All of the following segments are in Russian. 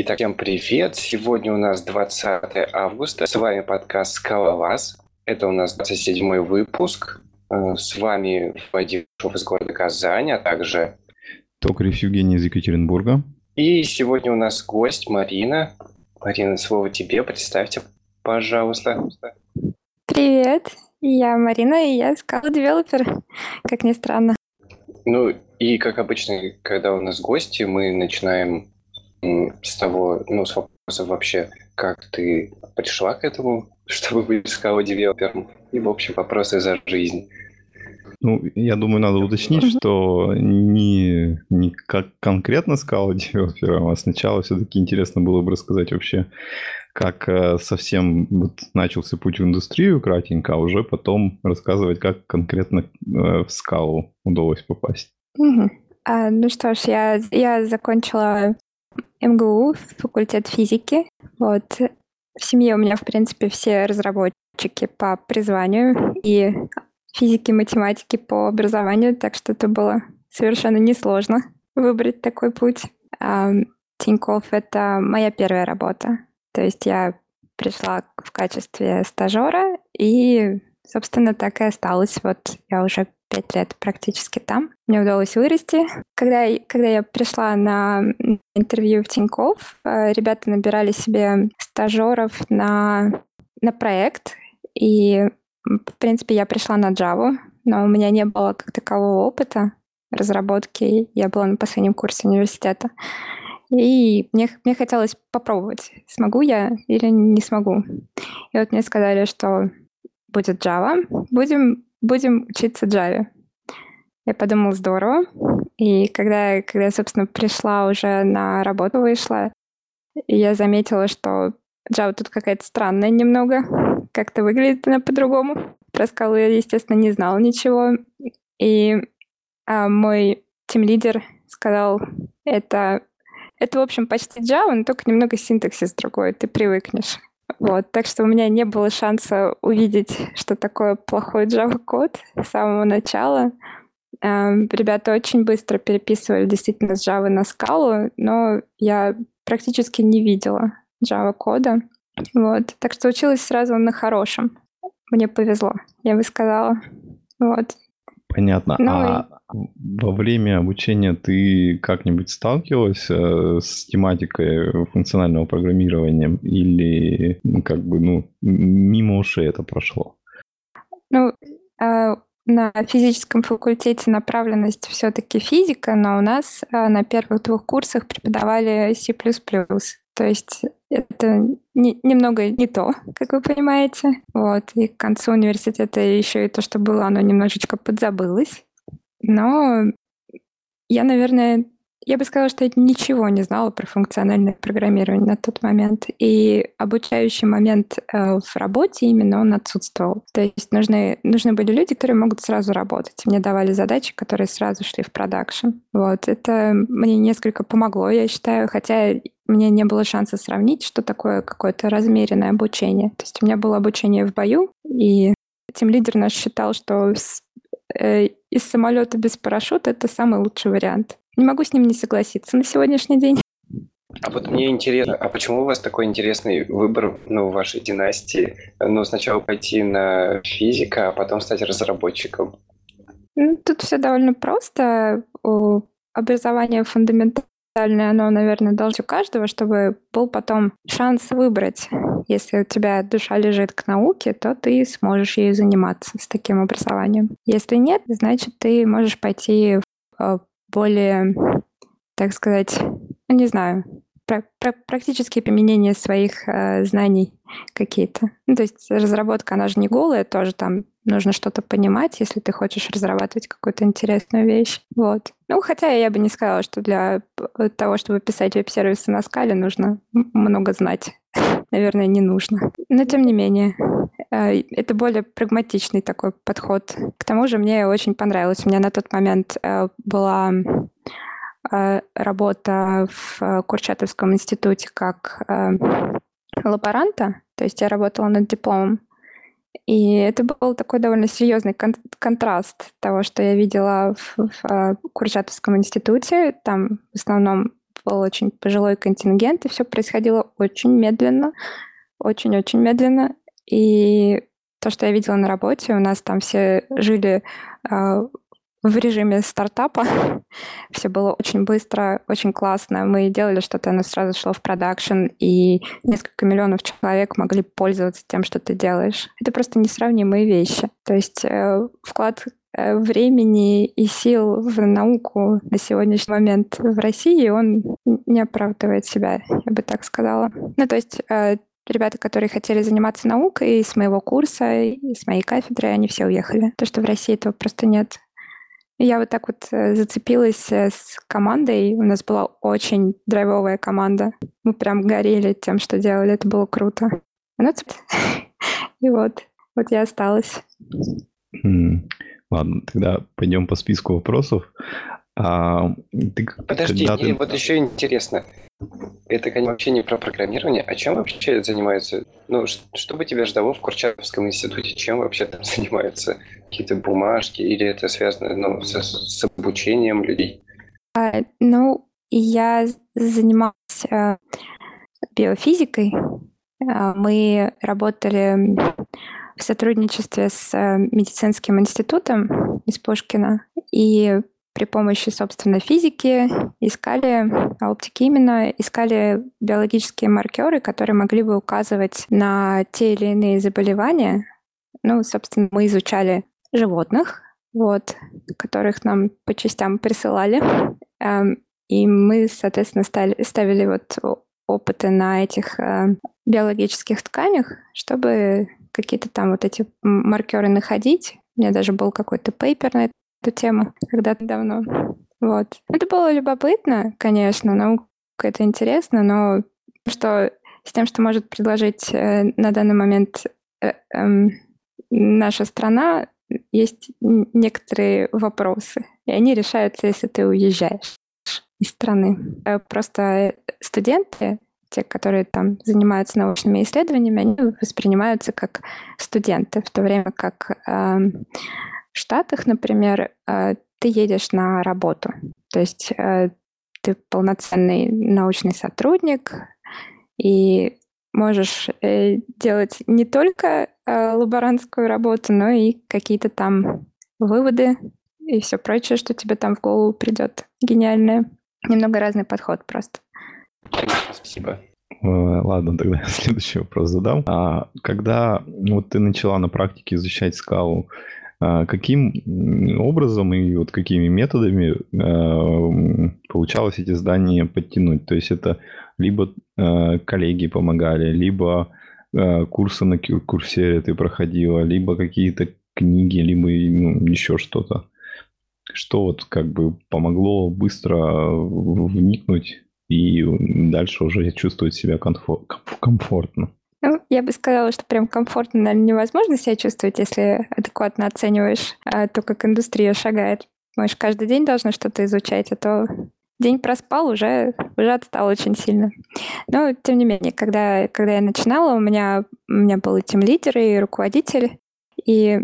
Итак, всем привет! Сегодня у нас 20 августа. С вами подкаст «Скалолаз». Это у нас 27 выпуск. Э, с вами Вадим Шов из города Казань, а также... Токарев Евгений из Екатеринбурга. И сегодня у нас гость Марина. Марина, слово тебе. Представьте, пожалуйста. Привет, я Марина, и я скал-девелопер, как ни странно. Ну, и как обычно, когда у нас гости, мы начинаем с того, ну, с вопроса вообще, как ты пришла к этому, чтобы быть скау-девелопером, и, в общем, вопросы за жизнь. Ну, я думаю, надо уточнить, что не, не как конкретно скала девелопером, а сначала все-таки интересно было бы рассказать вообще, как э, совсем вот начался путь в индустрию кратенько, а уже потом рассказывать, как конкретно э, в скалу удалось попасть. Угу. А, ну что ж, я, я закончила МГУ, факультет физики. Вот. В семье у меня, в принципе, все разработчики по призванию и физики, математики по образованию, так что это было совершенно несложно выбрать такой путь. А, Тинькофф — это моя первая работа. То есть я пришла в качестве стажера и, собственно, так и осталась. Вот я уже пять лет практически там. Мне удалось вырасти. Когда, когда я пришла на интервью в Тинькофф, э, ребята набирали себе стажеров на, на проект, и, в принципе, я пришла на Java, но у меня не было как такового опыта разработки. Я была на последнем курсе университета. И мне, мне хотелось попробовать, смогу я или не смогу. И вот мне сказали, что будет Java, будем будем учиться Java. Я подумала, здорово. И когда, когда я, собственно, пришла уже на работу, вышла, я заметила, что Java тут какая-то странная немного. Как-то выглядит она по-другому. Про скалу я, естественно, не знала ничего. И а, мой тим-лидер сказал, это, это, в общем, почти Java, но только немного синтаксис другой, ты привыкнешь. Вот, так что у меня не было шанса увидеть, что такое плохой Java-код с самого начала. Эм, ребята очень быстро переписывали действительно с Java на скалу, но я практически не видела Java-кода. Вот, так что училась сразу на хорошем. Мне повезло, я бы сказала. Вот. Понятно. Ну, а во время обучения ты как-нибудь сталкивалась э, с тематикой функционального программирования или как бы ну мимо ушей это прошло? Ну, э, на физическом факультете направленность все-таки физика, но у нас э, на первых двух курсах преподавали C++. То есть это не, немного не то, как вы понимаете. Вот. И к концу университета еще и то, что было, оно немножечко подзабылось. Но я, наверное, я бы сказала, что я ничего не знала про функциональное программирование на тот момент. И обучающий момент э, в работе именно он отсутствовал. То есть нужны, нужны были люди, которые могут сразу работать. Мне давали задачи, которые сразу шли в продакшн. Вот. Это мне несколько помогло, я считаю, хотя мне не было шанса сравнить, что такое какое-то размеренное обучение. То есть у меня было обучение в бою, и тем лидер наш считал, что из самолета без парашюта это самый лучший вариант. Не могу с ним не согласиться на сегодняшний день. А вот мне интересно, а почему у вас такой интересный выбор ну, в вашей династии? Ну, сначала пойти на физика, а потом стать разработчиком? Ну, тут все довольно просто. Образование фундаментальное, оно, наверное, должно у каждого, чтобы был потом шанс выбрать. Если у тебя душа лежит к науке, то ты сможешь ею заниматься с таким образованием. Если нет, значит, ты можешь пойти в э, более, так сказать, ну, не знаю, практические применения своих э, знаний какие-то. Ну, то есть разработка, она же не голая, тоже там нужно что-то понимать, если ты хочешь разрабатывать какую-то интересную вещь. Вот. Ну, хотя я бы не сказала, что для того, чтобы писать веб-сервисы на скале, нужно много знать. Наверное, не нужно. Но тем не менее, э, это более прагматичный такой подход. К тому же мне очень понравилось. У меня на тот момент э, была работа в Курчатовском институте как лаборанта, то есть я работала над дипломом. И это был такой довольно серьезный кон- контраст того, что я видела в, в, Курчатовском институте. Там в основном был очень пожилой контингент, и все происходило очень медленно, очень-очень медленно. И то, что я видела на работе, у нас там все жили э, в режиме стартапа. Все было очень быстро, очень классно. Мы делали что-то, оно сразу шло в продакшн, и несколько миллионов человек могли пользоваться тем, что ты делаешь. Это просто несравнимые вещи. То есть э, вклад э, времени и сил в науку на сегодняшний момент в России, он не оправдывает себя, я бы так сказала. Ну, то есть э, ребята, которые хотели заниматься наукой с моего курса, и с моей кафедры, они все уехали. То, что в России этого просто нет. Я вот так вот э, зацепилась э, с командой. У нас была очень драйвовая команда. Мы прям горели тем, что делали. Это было круто. Ну, и вот, вот я осталась. Ладно, тогда пойдем по списку вопросов. А, ты, Подожди, ты... вот еще интересно. Это, конечно, вообще не про программирование. А чем вообще занимаются? Ну, что бы тебя ждало в Курчатовском институте? Чем вообще там занимаются? Какие-то бумажки? Или это связано ну, с, с обучением людей? А, ну, я занималась а, биофизикой. А, мы работали в сотрудничестве с а, медицинским институтом из Пушкина. И при помощи, собственно, физики искали, оптики именно, искали биологические маркеры, которые могли бы указывать на те или иные заболевания. Ну, собственно, мы изучали животных, вот, которых нам по частям присылали. Эм, и мы, соответственно, стали, ставили вот опыты на этих э, биологических тканях, чтобы какие-то там вот эти маркеры находить. У меня даже был какой-то пейпер на эту тему когда-то давно. Вот. Это было любопытно, конечно, наука это интересно, но что с тем, что может предложить э, на данный момент э, э, наша страна, есть некоторые вопросы, и они решаются, если ты уезжаешь из страны. Э, просто студенты, те, которые там занимаются научными исследованиями, они воспринимаются как студенты, в то время как э, Штатах, например, э, ты едешь на работу. То есть э, ты полноценный научный сотрудник и можешь э, делать не только лаборантскую работу, но и какие-то там выводы и все прочее, что тебе там в голову придет. Гениальное. Немного разный подход просто. Спасибо. Ладно, тогда следующий вопрос задам. А когда вот ты начала на практике изучать скалу, каким образом и вот какими методами а, получалось эти здания подтянуть? То есть это либо а, коллеги помогали, либо курсы на курсере ты проходила, либо какие-то книги, либо ну, еще что-то. Что вот как бы помогло быстро вникнуть и дальше уже чувствовать себя комфортно? Я бы сказала, что прям комфортно, наверное, невозможно себя чувствовать, если адекватно оцениваешь а, то, как индустрия шагает. Можешь каждый день должна что-то изучать, а то день проспал, уже, уже отстал очень сильно. Но, тем не менее, когда, когда я начинала, у меня, у меня был и тим-лидер, и руководитель, и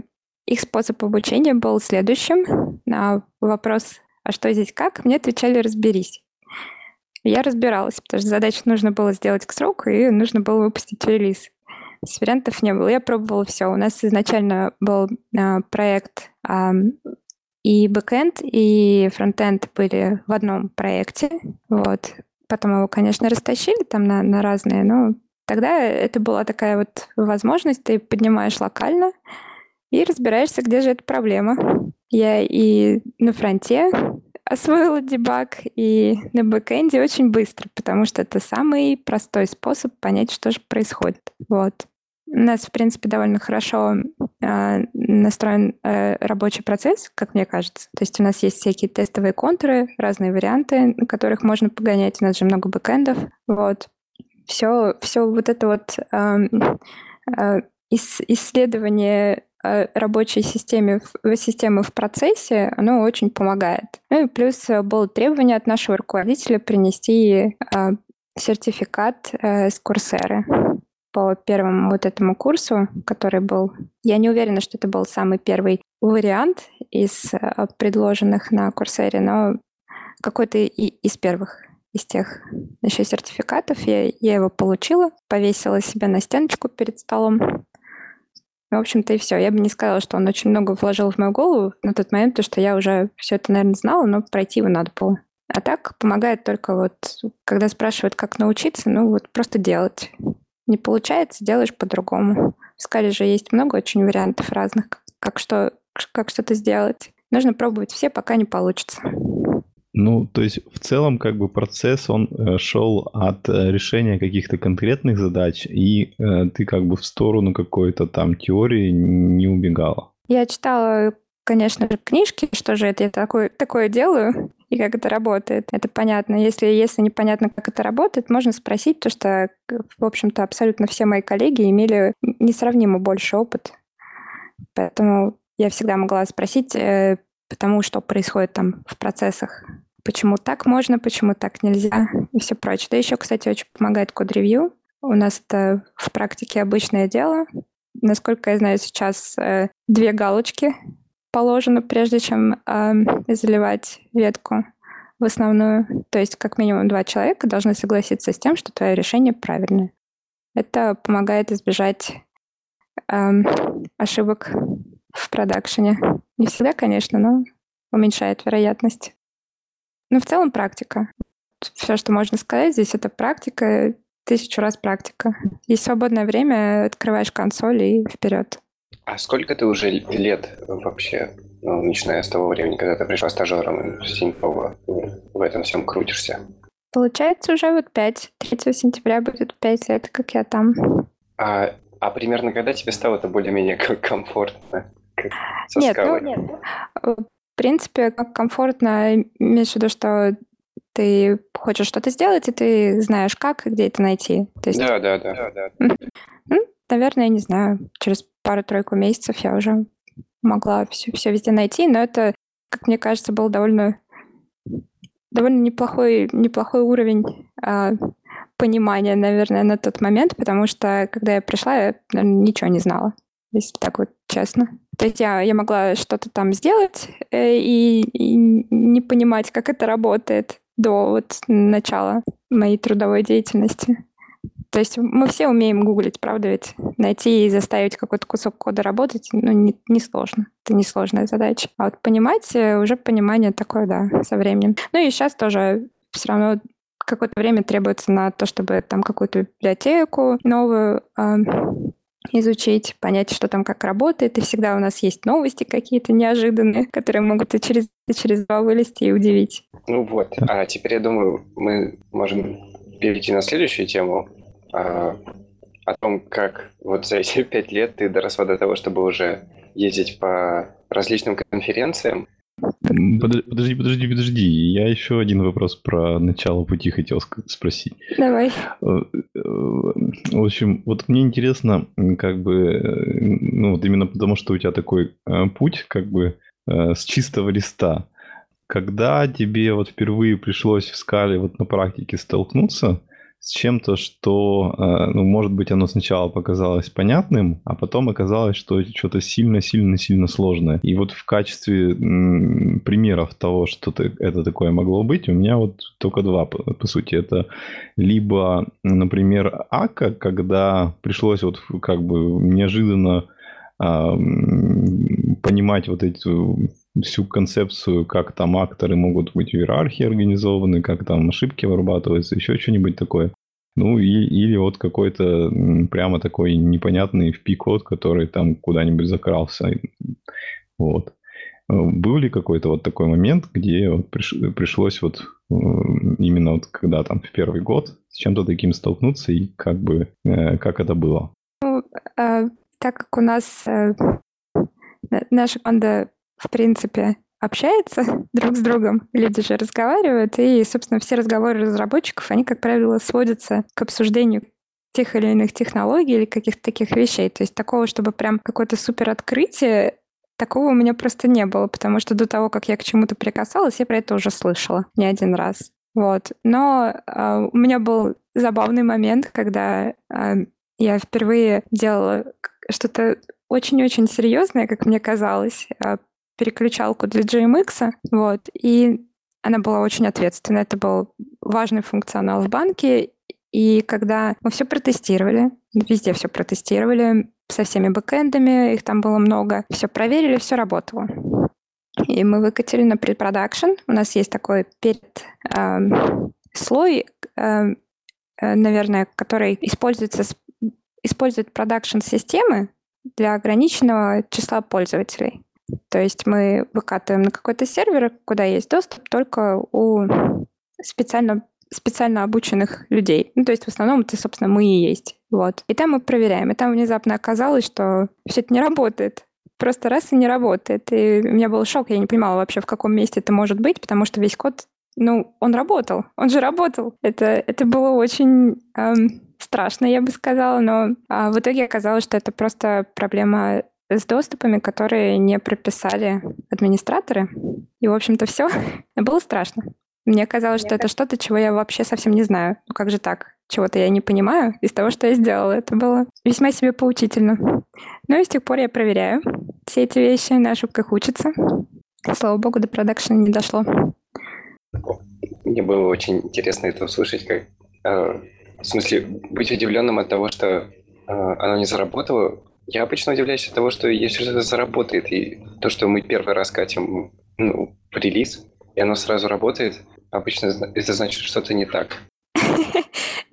их способ обучения был следующим. На вопрос «А что здесь как?» мне отвечали «Разберись». Я разбиралась, потому что задачу нужно было сделать к сроку, и нужно было выпустить релиз. С вариантов не было. Я пробовала все. У нас изначально был а, проект а, и бэкэнд, и фронтенд были в одном проекте. Вот. Потом его, конечно, растащили там на, на разные, но тогда это была такая вот возможность. Ты поднимаешь локально и разбираешься, где же эта проблема. Я и на фронте освоила дебаг и на бэкэнде очень быстро, потому что это самый простой способ понять, что же происходит. Вот. У нас, в принципе, довольно хорошо э, настроен э, рабочий процесс, как мне кажется. То есть у нас есть всякие тестовые контуры, разные варианты, на которых можно погонять. У нас же много бэкэндов. Вот. Все, все вот это вот э, э, исследование Э, рабочей системе, системы в процессе, оно очень помогает. Ну и плюс э, было требование от нашего руководителя принести э, сертификат с курсеры по первому вот этому курсу, который был... Я не уверена, что это был самый первый вариант из предложенных на курсере, но какой-то из первых. из тех еще сертификатов. Я, я его получила, повесила себе на стеночку перед столом. В общем-то и все. Я бы не сказала, что он очень много вложил в мою голову на тот момент, потому что я уже все это, наверное, знала, но пройти его надо было. А так помогает только вот, когда спрашивают, как научиться, ну вот просто делать. Не получается, делаешь по-другому. В скале же есть много очень вариантов разных, как что, как что-то сделать. Нужно пробовать все, пока не получится. Ну, то есть в целом как бы процесс, он э, шел от э, решения каких-то конкретных задач, и э, ты как бы в сторону какой-то там теории не убегала. Я читала, конечно же, книжки, что же это я такое, такое делаю, и как это работает. Это понятно. Если, если непонятно, как это работает, можно спросить, потому что, в общем-то, абсолютно все мои коллеги имели несравнимо больше опыт. Поэтому я всегда могла спросить, э, потому что происходит там в процессах. Почему так можно, почему так нельзя и все прочее. Да еще, кстати, очень помогает код-ревью. У нас это в практике обычное дело. Насколько я знаю, сейчас э, две галочки положено, прежде чем э, заливать ветку в основную. То есть как минимум два человека должны согласиться с тем, что твое решение правильное. Это помогает избежать э, ошибок в продакшене. Не всегда, конечно, но уменьшает вероятность. Но в целом практика. Все, что можно сказать здесь, это практика, тысячу раз практика. Есть свободное время, открываешь консоль и вперед. А сколько ты уже лет вообще, ну, начиная с того времени, когда ты пришла стажером с Тинькова, в этом всем крутишься? Получается уже вот 5. 3 сентября будет 5 лет, как я там. А, а примерно когда тебе стало это более-менее комфортно? Со нет, ну, нет. В принципе, как комфортно, имеешь в виду, что ты хочешь что-то сделать, и ты знаешь, как и где это найти. То есть... Да, да, да. да, да. Ну, наверное, я не знаю, через пару-тройку месяцев я уже могла все, все везде найти, но это, как мне кажется, был довольно, довольно неплохой, неплохой уровень а, понимания, наверное, на тот момент, потому что, когда я пришла, я наверное, ничего не знала, если так вот честно. То есть я, я могла что-то там сделать э, и, и не понимать, как это работает до вот начала моей трудовой деятельности. То есть мы все умеем гуглить, правда ведь? Найти и заставить какой-то кусок кода работать, ну, не, не сложно. Это несложная задача. А вот понимать, э, уже понимание такое, да, со временем. Ну и сейчас тоже все равно какое-то время требуется на то, чтобы там какую-то библиотеку новую э, изучить, понять, что там как работает. И всегда у нас есть новости какие-то неожиданные, которые могут и через, и через два вылезти и удивить. Ну вот. А теперь, я думаю, мы можем перейти на следующую тему а, о том, как вот за эти пять лет ты доросла до того, чтобы уже ездить по различным конференциям. Подожди, подожди, подожди. Я еще один вопрос про начало пути хотел спросить. Давай. Э, э, в общем, вот мне интересно, как бы, э, ну вот именно потому, что у тебя такой путь, как бы, с чистого листа. Когда тебе вот впервые пришлось в скале вот на практике столкнуться, с чем-то, что, э, ну, может быть, оно сначала показалось понятным, а потом оказалось, что что-то сильно-сильно-сильно сложное. И вот в качестве примеров того, что это такое могло быть, у меня вот только два, по, сути. Это либо, например, АКа, когда пришлось вот как бы неожиданно а, понимать вот эту всю концепцию, как там акторы могут быть в иерархии организованы, как там ошибки вырабатываются, еще что-нибудь такое. Ну, и, или вот какой-то прямо такой непонятный впи-код, который там куда-нибудь закрался. Вот. Э, был ли какой-то вот такой момент, где вот приш, пришлось вот э, именно вот когда там в первый год с чем-то таким столкнуться и как бы э, как это было? Ну, так как у нас наша команда в принципе, общается друг с другом, люди же разговаривают, и, собственно, все разговоры разработчиков, они, как правило, сводятся к обсуждению тех или иных технологий или каких-то таких вещей. То есть такого, чтобы прям какое-то супер открытие, такого у меня просто не было, потому что до того, как я к чему-то прикасалась, я про это уже слышала не один раз. Вот. Но э, у меня был забавный момент, когда э, я впервые делала что-то очень-очень серьезное, как мне казалось, а, переключалку для GMX, вот, и она была очень ответственна. Это был важный функционал в банке. И когда мы все протестировали, везде все протестировали, со всеми бэкэндами, их там было много, все проверили, все работало. И мы выкатили на предпродакшн. У нас есть такой перед э, слой, э, наверное, который используется, использует продакшн-системы для ограниченного числа пользователей. То есть мы выкатываем на какой-то сервер, куда есть доступ только у специально, специально обученных людей. Ну, то есть в основном это, собственно, мы и есть. Вот. И там мы проверяем. И там внезапно оказалось, что все это не работает. Просто раз и не работает. И у меня был шок, я не понимала вообще, в каком месте это может быть, потому что весь код, ну, он работал. Он же работал. Это, это было очень эм, страшно, я бы сказала, но а в итоге оказалось, что это просто проблема с доступами, которые не прописали администраторы. И, в общем-то, все. Было страшно. Мне казалось, что это что-то, чего я вообще совсем не знаю. Ну как же так? Чего-то я не понимаю из того, что я сделала. Это было весьма себе поучительно. Ну и с тех пор я проверяю все эти вещи, на ошибках учатся. Слава богу, до продакшена не дошло. Мне было очень интересно это услышать, как э, в смысле быть удивленным от того, что э, оно не заработало, я обычно удивляюсь от того, что если что-то заработает, и то, что мы первый раз катим ну, в релиз, и оно сразу работает, обычно это значит что-то не так.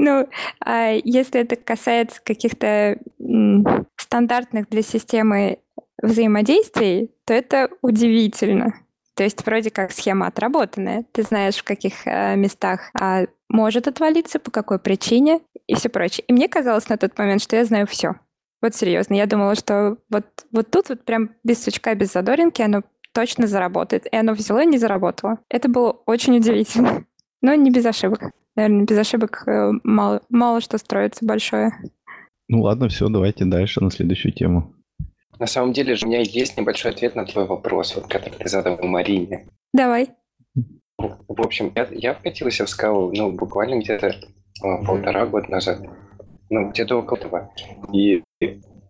Ну, а если это касается каких-то стандартных для системы взаимодействий, то это удивительно. То есть вроде как схема отработанная. Ты знаешь, в каких э, местах а, может отвалиться, по какой причине и все прочее. И мне казалось на тот момент, что я знаю все. Вот серьезно, я думала, что вот, вот тут вот прям без сучка, без задоринки оно точно заработает. И оно взяло и не заработало. Это было очень удивительно. Но не без ошибок. Наверное, без ошибок э, мало, мало что строится большое. Ну ладно, все, давайте дальше на следующую тему. На самом деле же у меня есть небольшой ответ на твой вопрос, вот, который ты задал Марине. Давай. В общем, я, я вкатился в скалу, ну, буквально где-то э, полтора года назад ну, где-то около этого. И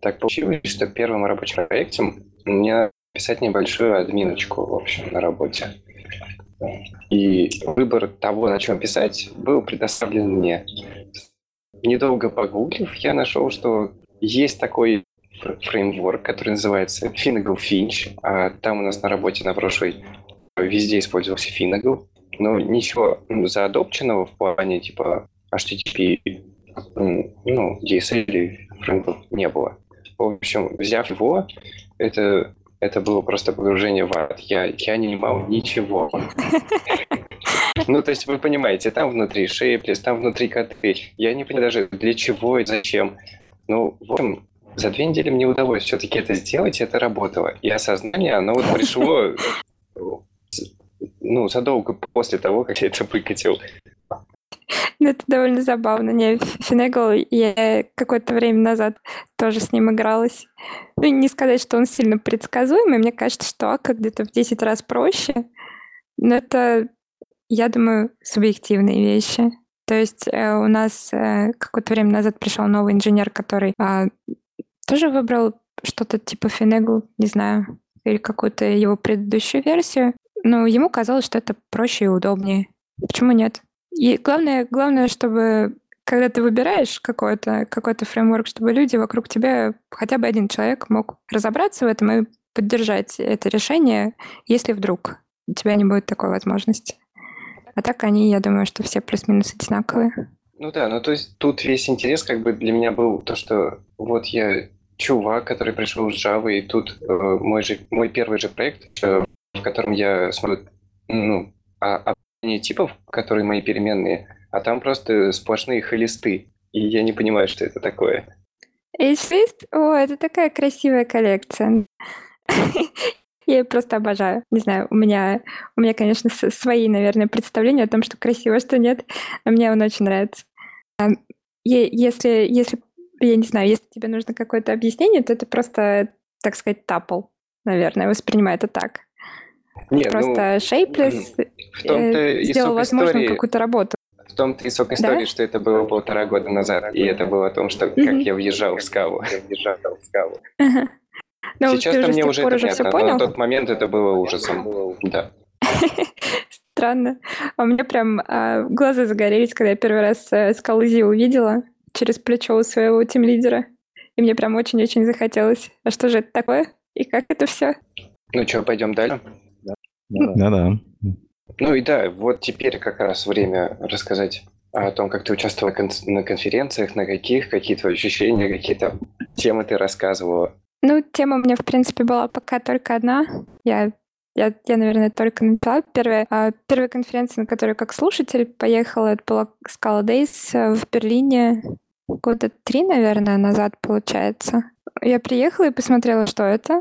так получилось, что первым рабочим проектом мне писать небольшую админочку, в общем, на работе. И выбор того, на чем писать, был предоставлен мне. Недолго погуглив, я нашел, что есть такой фреймворк, который называется Finagle Finch. А там у нас на работе на прошлой везде использовался Finagle. Но ничего ну, заадопченного в плане типа HTTP ну, DSL фреймворк не было. В общем, взяв его, это, это было просто погружение в ад. Я, я не понимал ничего. Ну, то есть вы понимаете, там внутри шейплес, там внутри коты. Я не понимаю даже для чего и зачем. Ну, в общем, за две недели мне удалось все-таки это сделать, и это работало. И осознание, оно вот пришло ну, задолго после того, как я это выкатил. Ну, это довольно забавно. Не, Финегл, я какое-то время назад тоже с ним игралась. Ну, не сказать, что он сильно предсказуемый. Мне кажется, что Ака где-то в 10 раз проще. Но это, я думаю, субъективные вещи. То есть э, у нас э, какое-то время назад пришел новый инженер, который э, тоже выбрал что-то типа Финегл, не знаю, или какую-то его предыдущую версию. Но ему казалось, что это проще и удобнее. Почему нет? И главное, главное, чтобы когда ты выбираешь какой-то какой фреймворк, чтобы люди вокруг тебя, хотя бы один человек мог разобраться в этом и поддержать это решение, если вдруг у тебя не будет такой возможности. А так они, я думаю, что все плюс-минус одинаковые. Ну да, ну то есть тут весь интерес как бы для меня был то, что вот я чувак, который пришел с Java, и тут э, мой, же, мой первый же проект, э, в котором я смогу ну, а, типов, которые мои переменные, а там просто сплошные холисты. И я не понимаю, что это такое. Эйслист? О, это такая красивая коллекция. Я ее просто обожаю. Не знаю, у меня, у меня, конечно, свои, наверное, представления о том, что красиво, что нет. Но мне он очень нравится. Если, если, я не знаю, если тебе нужно какое-то объяснение, то это просто, так сказать, тапл, наверное, воспринимай это так. Нет, Просто ну, Shapeless э, сделал возможным какую-то работу. В том-то и сок истории, да? что это было полтора года назад, и это было о том, что как я въезжал в скалу. Я въезжал в скалу. Сейчас-то мне уже это понятно, но на тот момент это было ужасом. Да. странно. А у меня прям а, глаза загорелись, когда я первый раз э, Скалызи увидела через плечо у своего тимлидера. И мне прям очень-очень захотелось. А что же это такое? И как это все? Ну что, пойдем дальше? Да-да. Ну и да, вот теперь как раз время рассказать о том, как ты участвовала на конференциях, на каких, какие твои ощущения, какие-то темы ты рассказывала. Ну, тема у меня, в принципе, была пока только одна. Я я, я, наверное, только начала. Первая, а, первая конференция, на которую как слушатель поехала, это была Scala Days э, в Берлине года три, наверное, назад, получается. Я приехала и посмотрела, что это,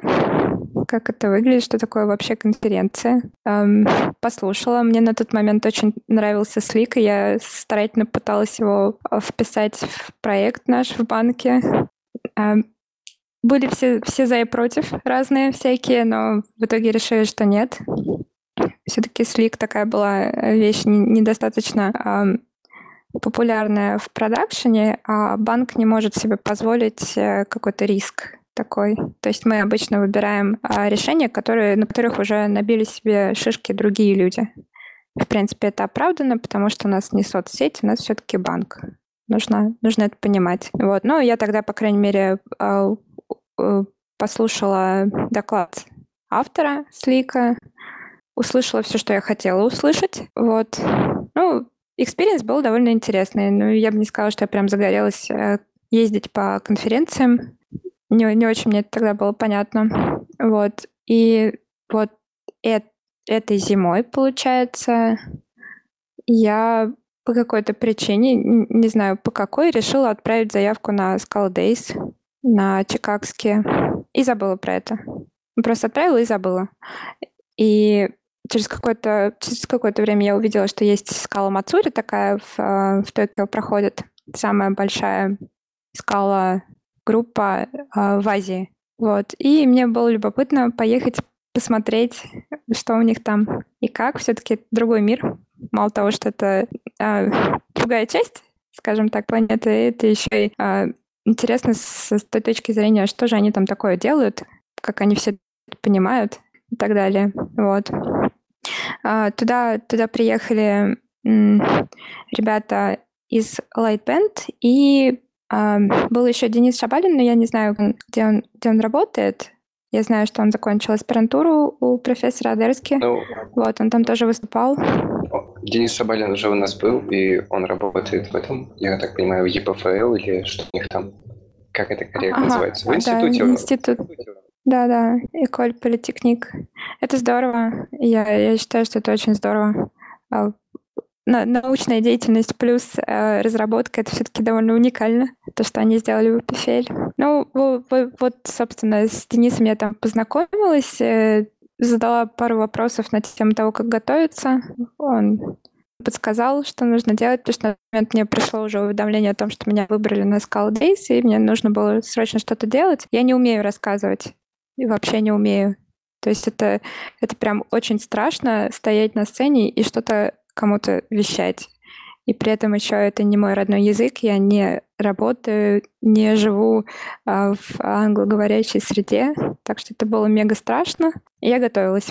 как это выглядит, что такое вообще конференция. Эм, послушала. Мне на тот момент очень нравился Слик, и я старательно пыталась его э, вписать в проект наш в банке. Эм, были все, все за и против разные всякие, но в итоге решили, что нет. Все-таки Слик такая была э, вещь недостаточно э, популярная в продакшене, а банк не может себе позволить э, какой-то риск такой. То есть мы обычно выбираем э, решения, которые, на которых уже набили себе шишки другие люди. В принципе, это оправдано, потому что у нас не соцсеть, у нас все-таки банк. Нужно, нужно это понимать. Вот. Но я тогда, по крайней мере, а, Э, послушала доклад автора Slick а, услышала все, что я хотела услышать. Вот. Ну, experience был довольно интересный. Но я бы не сказала, что я прям загорелась э, ездить по конференциям. Не, не очень мне это тогда было понятно. Вот. И вот э этой зимой, получается, я по какой-то причине, не знаю по какой, решила отправить заявку на Scala Days на чикагские и забыла про это. Просто отправила и забыла. И через какое-то через какое-то время я увидела, что есть скала Мацури такая в, э, в Токио проходит. Самая большая скала группа э, в Азии. Вот. И мне было любопытно поехать посмотреть, что у них там и как. Все-таки другой мир. Мало того, что это э, другая часть, скажем так, планеты, это еще и э, Интересно с, с той точки зрения, что же они там такое делают, как они все понимают и так далее. Вот. А, туда, туда приехали м, ребята из Light Band, и а, был еще Денис Шабалин, но я не знаю, где он, где он работает. Я знаю, что он закончил аспирантуру у профессора Адерски. Ну, вот, он там тоже выступал. Денис Шабалин уже у нас был, и он работает в этом, я так понимаю, в ЕПФЛ или что у них там, как это корректно ага, называется, в институте? Да, институт. Да, да, Эколь Политехник. Это здорово. Я, я считаю, что это очень здорово. Научная деятельность плюс э, разработка это все-таки довольно уникально, то, что они сделали в PFL. Ну, вот, вот, собственно, с Денисом я там познакомилась, э, задала пару вопросов на тему того, как готовиться. Он подсказал, что нужно делать, потому что на момент мне пришло уже уведомление о том, что меня выбрали на Skull Days, и мне нужно было срочно что-то делать. Я не умею рассказывать, и вообще не умею. То есть это, это прям очень страшно стоять на сцене и что-то кому-то вещать. И при этом еще это не мой родной язык, я не работаю, не живу а, в англоговорящей среде, так что это было мега страшно. Я готовилась.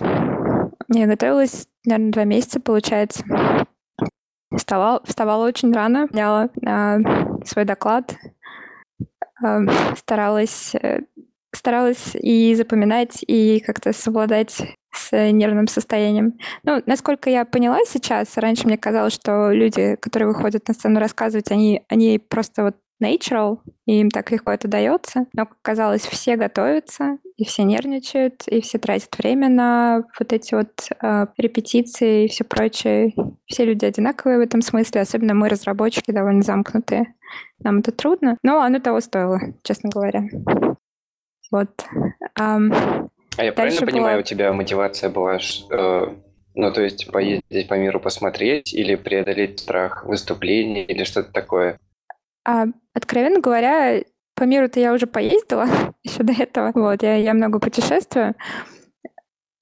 Я готовилась, наверное, два месяца, получается. Вставала, вставала очень рано, меняла а, свой доклад, а, старалась э, старалась и запоминать, и как-то совладать с нервным состоянием. Ну, насколько я поняла сейчас, раньше мне казалось, что люди, которые выходят на сцену рассказывать, они, они просто вот natural, и им так легко это дается. Но, как оказалось, все готовятся, и все нервничают, и все тратят время на вот эти вот э, репетиции и все прочее. Все люди одинаковые в этом смысле, особенно мы, разработчики, довольно замкнутые. Нам это трудно, но оно того стоило, честно говоря. Вот. Um, а я правильно была... понимаю, у тебя мотивация была, э, ну, то есть поездить по миру посмотреть или преодолеть страх выступления или что-то такое? А, откровенно говоря, по миру-то я уже поездила еще до этого. Вот, я, я много путешествую.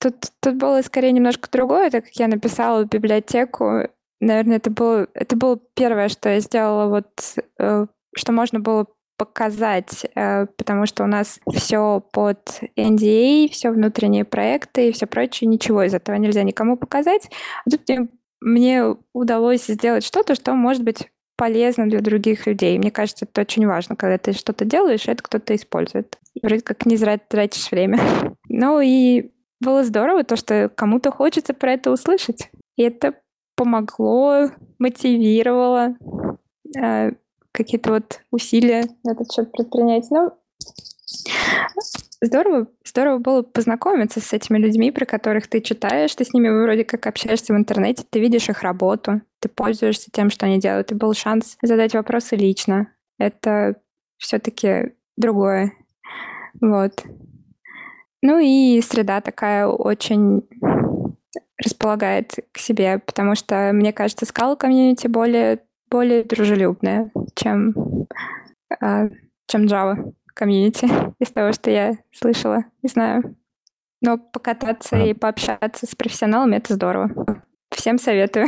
Тут, тут было скорее немножко другое, так как я написала библиотеку. Наверное, это было, это было первое, что я сделала, вот, э, что можно было показать, э, потому что у нас все под NDA, все внутренние проекты и все прочее, ничего из этого нельзя никому показать. А тут мне мне удалось сделать что-то, что может быть полезно для других людей. Мне кажется, это очень важно, когда ты что-то делаешь, это кто-то использует. Вроде как не зря тратишь время. Ну и было здорово то, что кому-то хочется про это услышать. И это помогло, мотивировало э, какие-то вот усилия на этот счет предпринять. Ну, Здорово, здорово было познакомиться с этими людьми, про которых ты читаешь, ты с ними вроде как общаешься в интернете, ты видишь их работу, ты пользуешься тем, что они делают, и был шанс задать вопросы лично. Это все-таки другое. Вот. Ну и среда такая очень располагает к себе, потому что, мне кажется, скала комьюнити более, более дружелюбная, чем, э, чем Java комьюнити, из того, что я слышала. Не знаю. Но покататься а. и пообщаться с профессионалами — это здорово. Всем советую.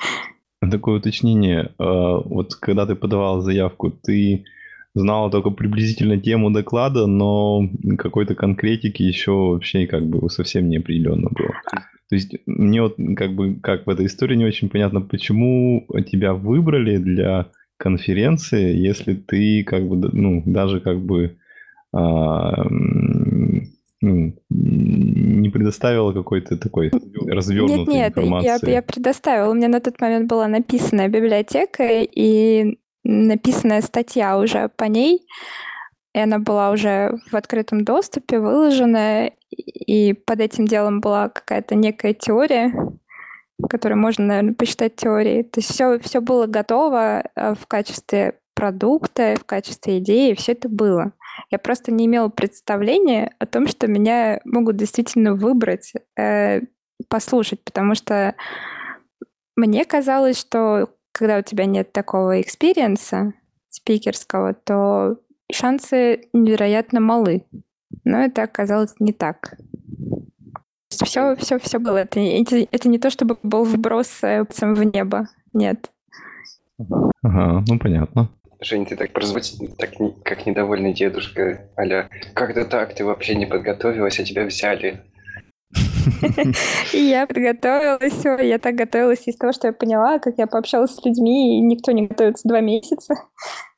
Такое уточнение. А, вот когда ты подавал заявку, ты знала только приблизительно тему доклада, но какой-то конкретики еще вообще как бы совсем не определенно было. То есть мне вот как бы как в этой истории не очень понятно, почему тебя выбрали для конференции, если ты как бы, ну, даже как бы а, ну, не предоставила какой-то такой развернутой нет, нет, информации? Нет, я, я предоставила. У меня на тот момент была написанная библиотека и написанная статья уже по ней, и она была уже в открытом доступе, выложенная, и под этим делом была какая-то некая теория, которые можно, наверное, посчитать теорией. То есть все, все было готово э, в качестве продукта, в качестве идеи, все это было. Я просто не имела представления о том, что меня могут действительно выбрать, э, послушать, потому что мне казалось, что когда у тебя нет такого experience а спикерского, то шансы невероятно малы. Но это оказалось не так все, все, все было. Это, это, это не то, чтобы был вброс э, в небо. Нет. Ага, ну понятно. Жень, ты так прозвучал, так как недовольный дедушка, а-ля, как-то так, ты вообще не подготовилась, а тебя взяли. Я подготовилась, я так готовилась из того, что я поняла, как я пообщалась с людьми, и никто не готовится два месяца.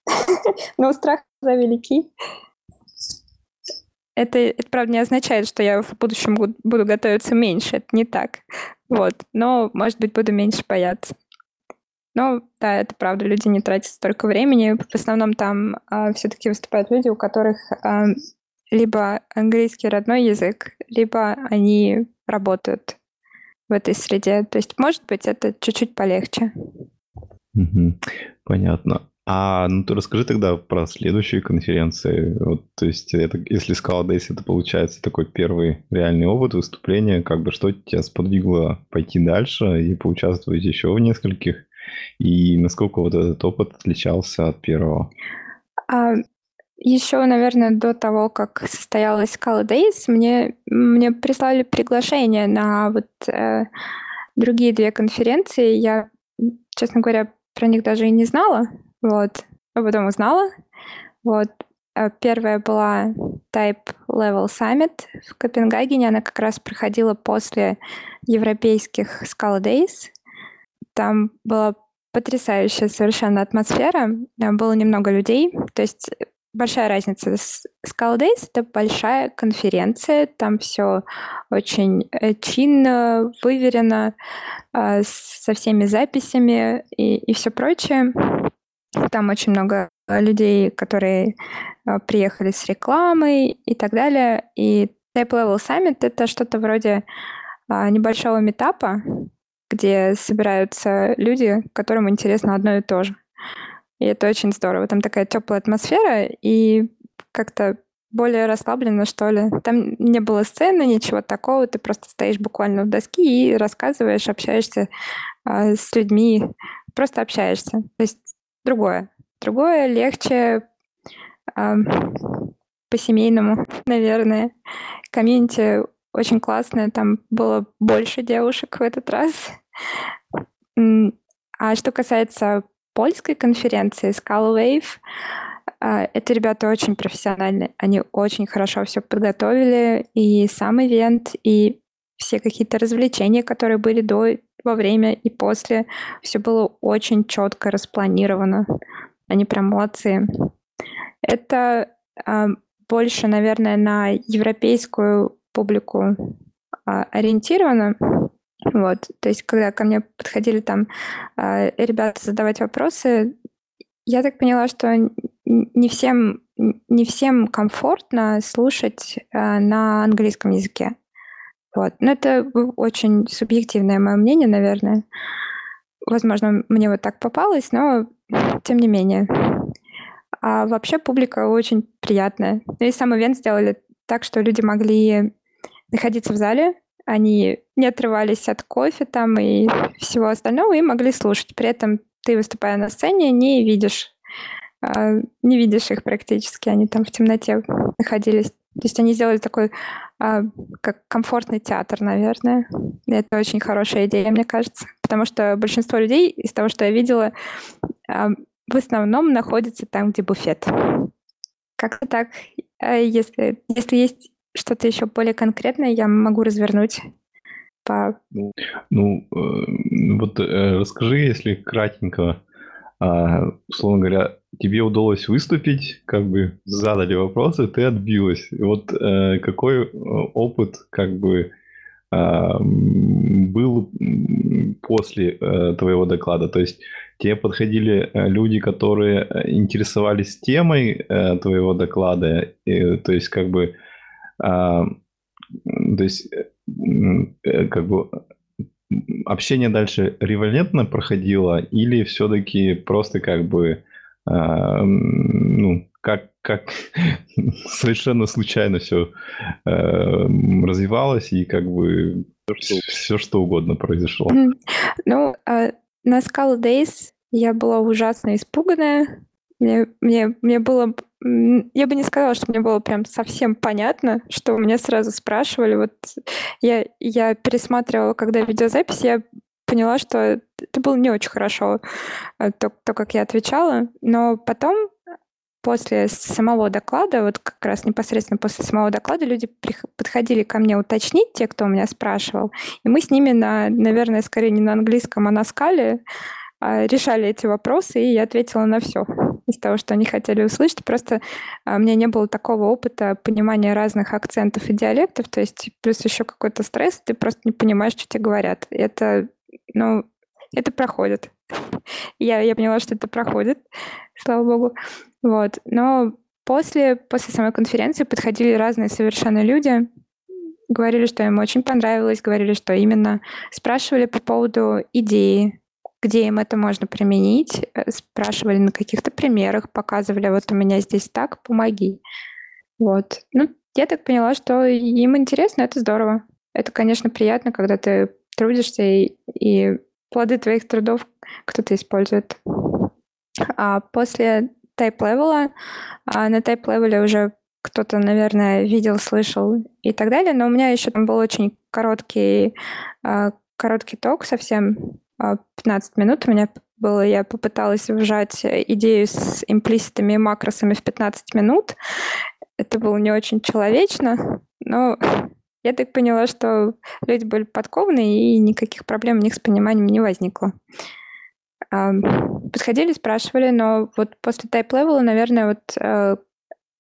Но страх за велики. Это, это, правда, не означает, что я в будущем буду готовиться меньше. Это не так. Вот. Но, может быть, буду меньше бояться. Но, да, это правда, люди не тратят столько времени. В основном там а, все-таки выступают люди, у которых а, либо английский родной язык, либо они работают в этой среде. То есть, может быть, это чуть-чуть полегче. Понятно. А ну ты расскажи тогда про следующие конференции. Вот, то есть, это, если Scala Days это получается такой первый реальный опыт выступления, как бы что тебя сподвигло пойти дальше и поучаствовать еще в нескольких? И насколько вот этот опыт отличался от первого? А, еще, наверное, до того, как состоялась Scala Days, мне, мне прислали приглашение на вот э, другие две конференции. Я, честно говоря, про них даже и не знала. Вот. А потом узнала. Вот. А первая была Type Level Summit в Копенгагене. Она как раз проходила после европейских Scala Days. Там была потрясающая совершенно атмосфера. Было немного людей. То есть большая разница. Scala Days — это большая конференция, там все очень э, чинно, выверено, а, со всеми записями и, и все прочее. Там очень много людей, которые э, приехали с рекламой и так далее. И Type Level Summit — это что-то вроде а, небольшого метапа, где собираются люди, которым интересно одно и то же. И это очень здорово. Там такая теплая атмосфера и как-то более расслабленно, что ли. Там не было сцены, ничего такого. Ты просто стоишь буквально в доске и рассказываешь, общаешься э, с людьми, просто общаешься. То есть другое. Другое легче э, по-семейному, наверное. Комьюнити очень классное, там было больше девушек в этот раз. А что касается польской конференции Scala Wave, э, это ребята очень профессиональные. Они очень хорошо все подготовили, и сам ивент, и все какие-то развлечения, которые были до, во время, и после. Все было очень четко распланировано. Они прям молодцы. Это э, больше, наверное, на европейскую публику э, ориентировано. Вот, то есть, когда ко мне подходили там э, ребята задавать вопросы, я так поняла, что не всем, не всем комфортно слушать э, на английском языке. Вот. Но это очень субъективное мое мнение, наверное. Возможно, мне вот так попалось, но тем не менее. А вообще публика очень приятная. И сам ивент сделали так, что люди могли находиться в зале, они не отрывались от кофе там и всего остального и могли слушать. При этом ты, выступая на сцене, не видишь а, не видишь их практически, они там в темноте находились. То есть они сделали такой а, как комфортный театр, наверное. И это очень хорошая идея, мне кажется. Потому что большинство людей, из того, что я видела, а, в основном находится там, где буфет. Как-то так. Если, если есть что-то еще более конкретное, я могу развернуть по... Ну, э, вот э, расскажи, если кратенько, а, условно говоря, тебе удалось выступить, как бы задали вопросы, ты отбилась. Вот э, какой опыт как бы э, был после твоего доклада? То есть тебе подходили люди, которые интересовались темой твоего доклада, и, то есть как бы, э, то есть как бы общение дальше револентно проходило или все-таки просто как бы а, ну, как, как совершенно случайно все э, развивалось, и как бы все, все что угодно произошло. Ну, э, на Scala Days я была ужасно испуганная. Мне, мне, мне было... Я бы не сказала, что мне было прям совсем понятно, что у меня сразу спрашивали. Вот я, я пересматривала, когда видеозапись, я поняла, что это было не очень хорошо, э, то, то, как я отвечала. Но потом, после самого доклада, вот как раз непосредственно после самого доклада, люди подходили ко мне уточнить, те, кто у меня спрашивал. И мы с ними, на, наверное, скорее не на английском, а на скале решали эти вопросы, и я ответила на все из того, что они хотели услышать. Просто а, у меня не было такого опыта понимания разных акцентов и диалектов, то есть плюс еще какой-то стресс, ты просто не понимаешь, что тебе говорят. Это ну, это проходит. я, я поняла, что это проходит, слава богу. Вот. Но после, после самой конференции подходили разные совершенно люди, говорили, что им очень понравилось, говорили, что именно спрашивали по поводу идеи, где им это можно применить, э, спрашивали на каких-то примерах, показывали, вот у меня здесь так, помоги. Вот. Ну, я так поняла, что им интересно, это здорово. Это, конечно, приятно, когда ты трудишься, и, и плоды твоих трудов кто-то использует. А после Typelevel а, а на Typelevel е уже кто-то, наверное, видел, слышал и так далее, но у меня еще там был очень короткий, а, короткий talk, совсем 15 а, минут у меня было, я попыталась вжать идею с implicit ами и макросами в 15 минут. Это было не очень человечно, но я так поняла, что люди были подкованы, и никаких проблем у них с пониманием не возникло. Подходили, спрашивали, но вот после Typelevel а, наверное, вот э,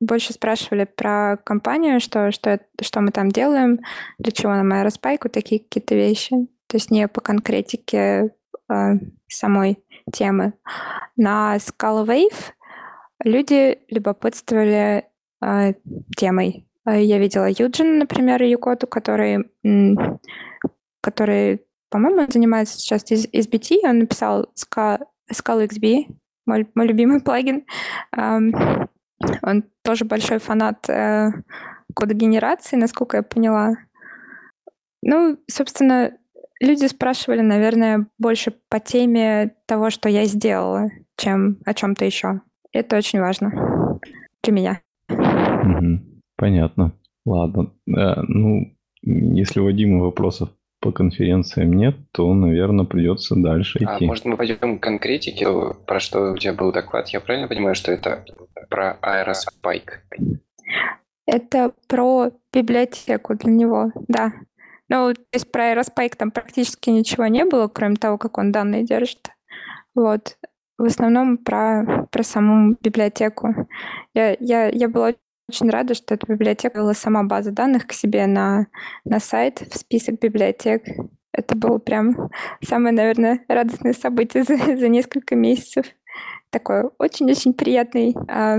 больше спрашивали про компанию, что, что, что мы там делаем, для чего нам Aerospike у, такие какие-то вещи. То есть не по конкретике э, самой темы. На Scala Wave люди любопытствовали э, темой. Э, я видела Юджин, например, Юкоту, который, который по-моему, занимается сейчас из, из BT. Он написал Scala XB, мой, мой любимый плагин. Он тоже большой фанат э, кодогенерации, насколько я поняла. Ну, собственно, люди спрашивали, наверное, больше по теме того, что я сделала, чем о чем-то еще. Это очень важно для меня. Mm-hmm. Понятно. Ладно. Э, ну, если у Вадима вопросов по конференциям нет, то, наверное, придется дальше а идти. А может, мы пойдем к конкретике, про что у тебя был доклад? Я правильно понимаю, что это про Aerospike? Это про библиотеку для него, да. Ну, то есть про Aerospike там практически ничего не было, кроме того, как он данные держит. Вот. В основном про, про саму библиотеку. Я, я, я была очень рада, что эта библиотека вела сама база данных к себе на, на сайт, в список библиотек. Это было прям самое, наверное, радостное событие за, за несколько месяцев. Такой очень-очень приятный а,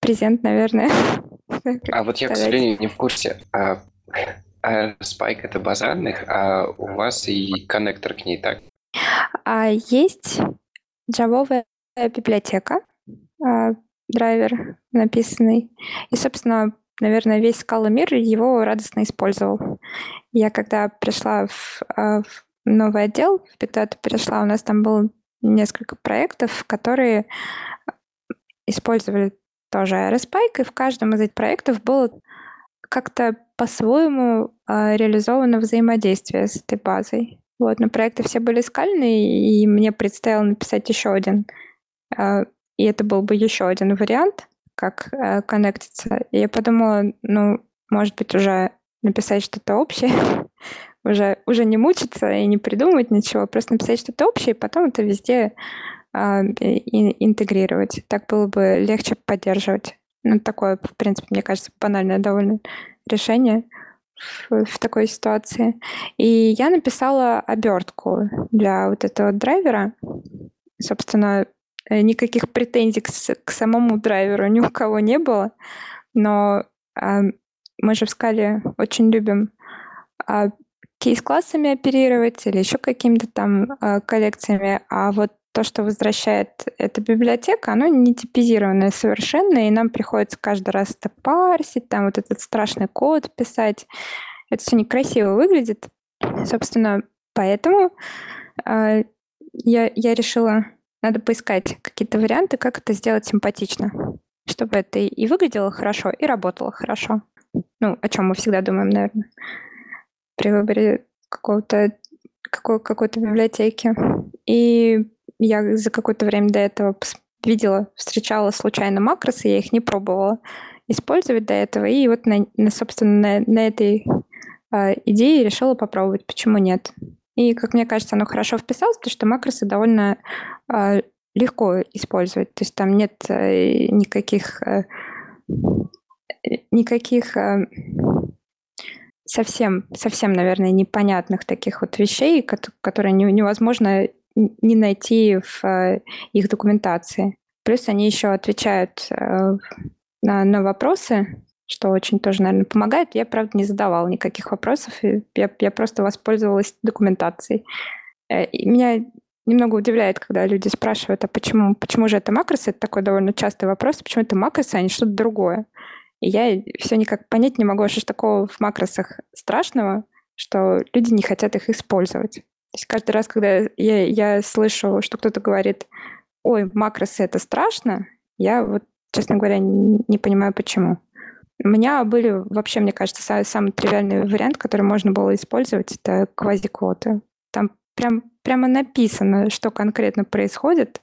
презент, наверное. А вот я, к сожалению, не в курсе. А Spike — это база данных, а у вас и коннектор к ней, так? А есть джавовая библиотека, а, драйвер написанный. И, собственно, наверное, весь Scala мир его радостно использовал. Я когда пришла в, а, в новый отдел, в Big Data пришла, у нас там было несколько проектов, которые использовали тоже Aerospike, и в каждом из этих проектов было как-то по-своему э, реализовано взаимодействие с этой базой. Вот, но проекты все были скальные, и мне предстояло написать еще один э, и это был бы еще один вариант, как э, коннектиться. И я подумала, ну, может быть, уже написать что-то общее, уже, уже не мучиться и не придумывать ничего, просто написать что-то общее, и потом это везде интегрировать. Так было бы легче поддерживать. Ну, такое, в принципе, мне кажется, банальное довольно решение в, в такой ситуации. И я написала обертку для вот этого драйвера. Собственно, Э, никаких претензий к, к самому драйверу ни у кого не было, но э, мы же в скале очень любим э, кейс-классами оперировать или еще какими-то там э, коллекциями, а вот то, что возвращает эта библиотека, оно не типизированное совершенно, и нам приходится каждый раз это парсить, там вот этот страшный код писать. Это все некрасиво выглядит. Собственно, поэтому э, я, я решила надо поискать какие-то варианты, как это сделать симпатично, чтобы это и выглядело хорошо, и работало хорошо. Ну, о чем мы всегда думаем, наверное, при выборе какого-то какой, какой-то библиотеки. И я за какое-то время до этого видела, встречала случайно макросы, я их не пробовала использовать до этого. И вот, на, на собственно, на, на этой э, идее решила попробовать, почему нет. И, как мне кажется, оно хорошо вписалось, потому что макросы довольно э, легко использовать. То есть там нет э, никаких, э, никаких э, совсем, совсем, наверное, непонятных таких вот вещей, которые невозможно не найти в э, их документации. Плюс они еще отвечают э, на, на вопросы, что очень тоже, наверное, помогает. Я, правда, не задавала никаких вопросов, я, я просто воспользовалась документацией. Э, и меня немного удивляет, когда люди спрашивают, а почему, почему же это макросы? Это такой довольно частый вопрос, почему это макросы, а не что-то другое. И я все никак понять не могу, что ж такого в макросах страшного, что люди не хотят их использовать. Есть каждый раз, когда я, я слышу, что кто-то говорит, ой, макросы это страшно, я вот, честно говоря, не, понимаю, почему. У меня были вообще, мне кажется, самый, самый тривиальный вариант, который можно было использовать, это квазиквоты. Там прям, прямо написано, что конкретно происходит,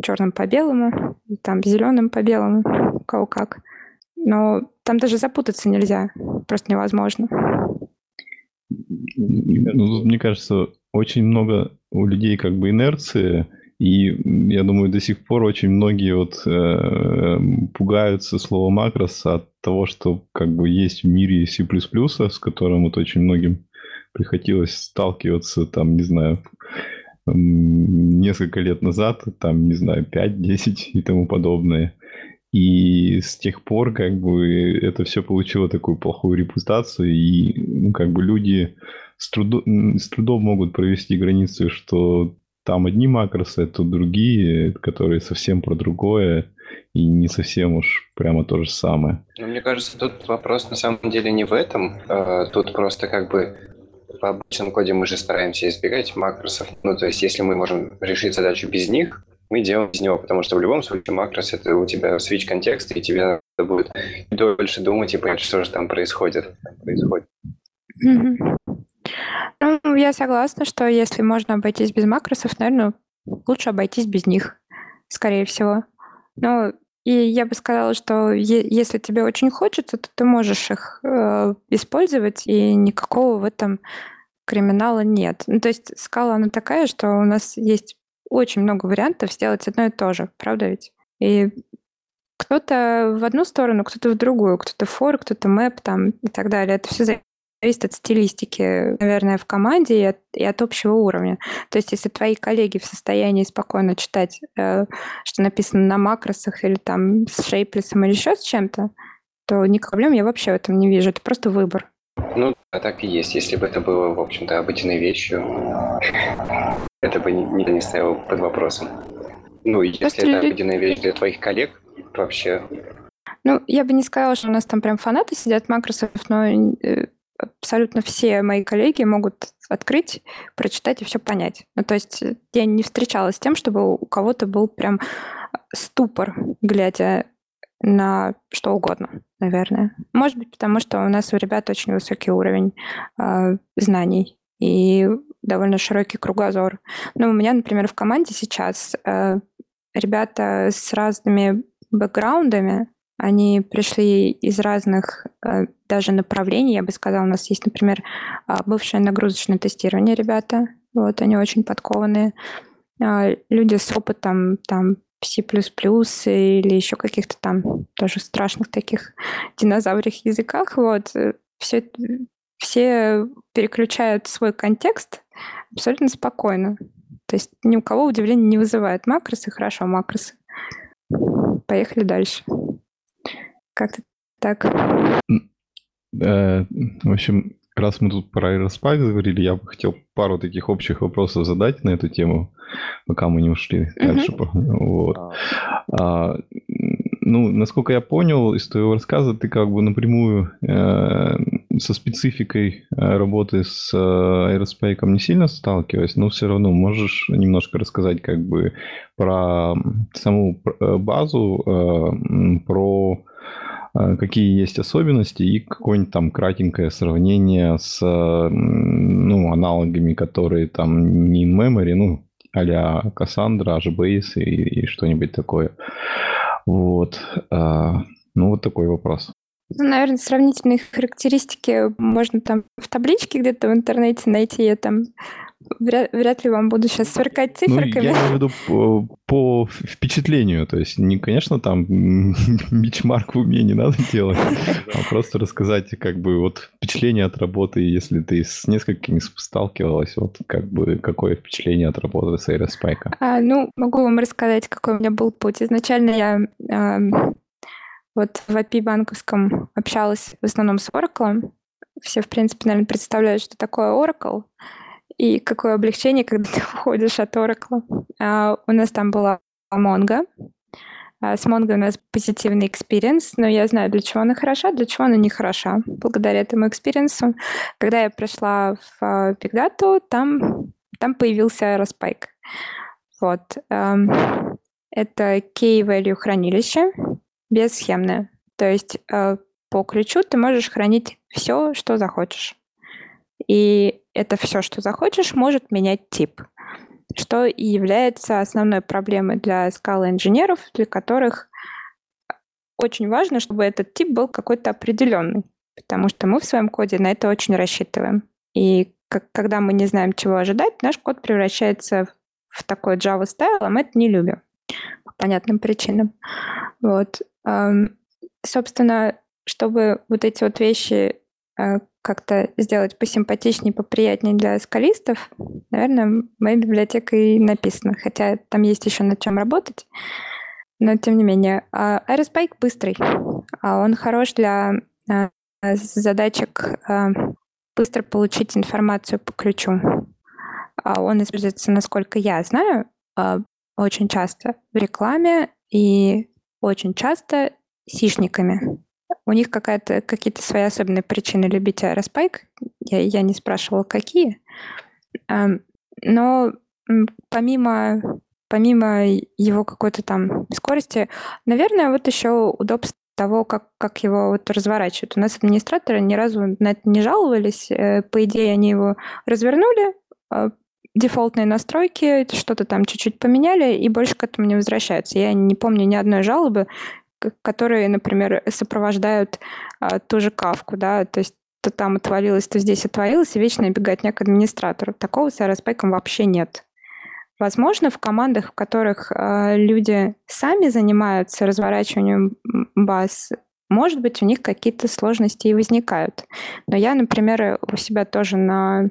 черным по белому, там зеленым по белому, у кого как. Но там даже запутаться нельзя, просто невозможно. Ну, мне кажется, очень много у людей как бы инерции, и я думаю, до сих пор очень многие вот э, пугаются слова макрос от того, что как бы есть в мире C++, с которым вот очень многим приходилось сталкиваться, там, не знаю, несколько лет назад, там, не знаю, 5-10 и тому подобное. И с тех пор как бы это все получило такую плохую репутацию, и ну, как бы люди с, трудом, с трудом могут провести границу, что там одни макросы, а тут другие, которые совсем про другое, и не совсем уж прямо то же самое. Ну, мне кажется, тут вопрос на самом деле не в этом. А, тут просто как бы в обычном коде мы же стараемся избегать макросов. Ну, то есть, если мы можем решить задачу без них, мы делаем без него, потому что в любом случае макрос — это у тебя switch контекста, и тебе надо будет дольше думать и понять, что же там происходит. происходит. Ну, я согласна, что если можно обойтись без макросов, наверное, лучше обойтись без них, скорее всего. Но и я бы сказала, что если тебе очень хочется, то ты можешь их э, использовать, и никакого в этом криминала нет. Ну, то есть скала, она такая, что у нас есть очень много вариантов сделать одно и то же, правда ведь? И кто-то в одну сторону, кто-то в другую, кто-то фор, кто-то мэп там и так далее. Это все зависит от стилистики, наверное, в команде и от, и от общего уровня. То есть, если твои коллеги в состоянии спокойно читать, э, что написано на макросах или там с шейплесом или еще с чем-то, то никаких проблем я вообще в этом не вижу. Это просто выбор. Ну, да, так и есть. Если бы это было, в общем-то, обычной вещью, это бы никто не стояло под вопросом. Ну, если Просто это обыденная вещь для твоих коллег, вообще... Ну, я бы не сказала, что у нас там прям фанаты сидят Microsoft, но э, абсолютно все мои коллеги могут открыть, прочитать и все понять. Ну, то есть э, я не встречалась с тем, чтобы у кого-то был прям ступор, глядя на что угодно, наверное. Может быть, потому что у нас у ребят очень высокий уровень э, знаний и довольно широкий кругозор. Ну, у меня, например, в команде сейчас э, ребята с разными бэкграундами, они пришли из разных э, даже направлений, я бы сказала. У нас есть, например, э, бывшее нагрузочное тестирование ребята. Вот, они очень подкованные. Э, люди с опытом там C++ или еще каких-то там тоже страшных таких динозаврих языках. Вот, все, все переключают свой контекст абсолютно спокойно. То есть ни у кого удивления не вызывает. Макросы, хорошо, макросы. Поехали дальше. Как-то так. Э, в общем, раз мы тут про Aerospike говорили, я бы хотел пару таких общих вопросов задать на эту тему, пока мы не ушли дальше. Вот. А, ну, насколько я понял из твоего рассказа, ты как бы напрямую э, со спецификой э, работы с Aerospike не сильно сталкиваясь, но все равно можешь немножко рассказать как бы про саму э, базу, э, про какие есть особенности и какое-нибудь там кратенькое сравнение с ну, аналогами, которые там не in-memory, ну, а-ля Cassandra, HBase и, и что-нибудь такое. Вот. А, ну, вот такой вопрос. Ну, наверное, сравнительные характеристики можно там в табличке где-то в интернете найти. Я там Вряд, вряд ли вам буду сейчас сверкать циферками. Ну, я имею в виду по, по впечатлению. То есть, не, конечно, там бичмарк в уме не надо делать, а просто рассказать, как бы, вот впечатление от работы, если ты с несколькими сталкивалась, вот как бы, какое впечатление от работы с Aerospike? А, ну, могу вам рассказать, какой у меня был путь. Изначально я вот в API банковском общалась в основном с Oracle. Все, в принципе, наверное, представляют, что такое Oracle. И какое облегчение, когда ты уходишь от Oracle. А, у нас там была Mongo. А, с Mongo у нас позитивный experience, но я знаю, для чего она хороша, для чего она не хороша. Благодаря этому experience у, когда я пришла в Big Data, там, там появился Aerospike. Вот. Um, это key-value хранилище бессхемное. То есть uh, по ключу ты можешь хранить все, что захочешь. И это все, что захочешь, может менять тип, что и является основной проблемой для скалы инженеров, для которых очень важно, чтобы этот тип был какой-то определенный, потому что мы в своем коде на это очень рассчитываем. И как, когда мы не знаем, чего ожидать, наш код превращается в, в такой Java стайл, а мы это не любим по понятным причинам. Вот. Собственно, чтобы вот эти вот вещи э, как-то сделать посимпатичнее, поприятнее для скалистов, наверное, моя библиотека и написана, хотя там есть еще над чем работать. Но тем не менее, а, Aerospike быстрый. А он хорош для а, задачек быстро получить информацию по ключу. Он используется, насколько я знаю, очень часто в рекламе и очень часто сишниками. У них какая-то, какие-то свои особенные причины любить аэроспайк. Я, я не спрашивала, какие. Но помимо, помимо его какой-то там скорости, наверное, вот еще удобство того, как, как его вот разворачивают. У нас администраторы ни разу на это не жаловались. Э, по идее, они его развернули, а, дефолтные настройки, что-то там чуть-чуть поменяли, и больше к этому не возвращаются. Я не помню ни одной жалобы, которые, например, сопровождают а, ту же кавку, да, то есть то там отвалилось, то здесь отвалилось, и вечная беготня к администратору. Такого с RSPEC вообще нет. Возможно, в командах, в которых э, люди сами занимаются разворачиванием баз, может быть, у них какие-то сложности и возникают. Но я, например, у себя тоже на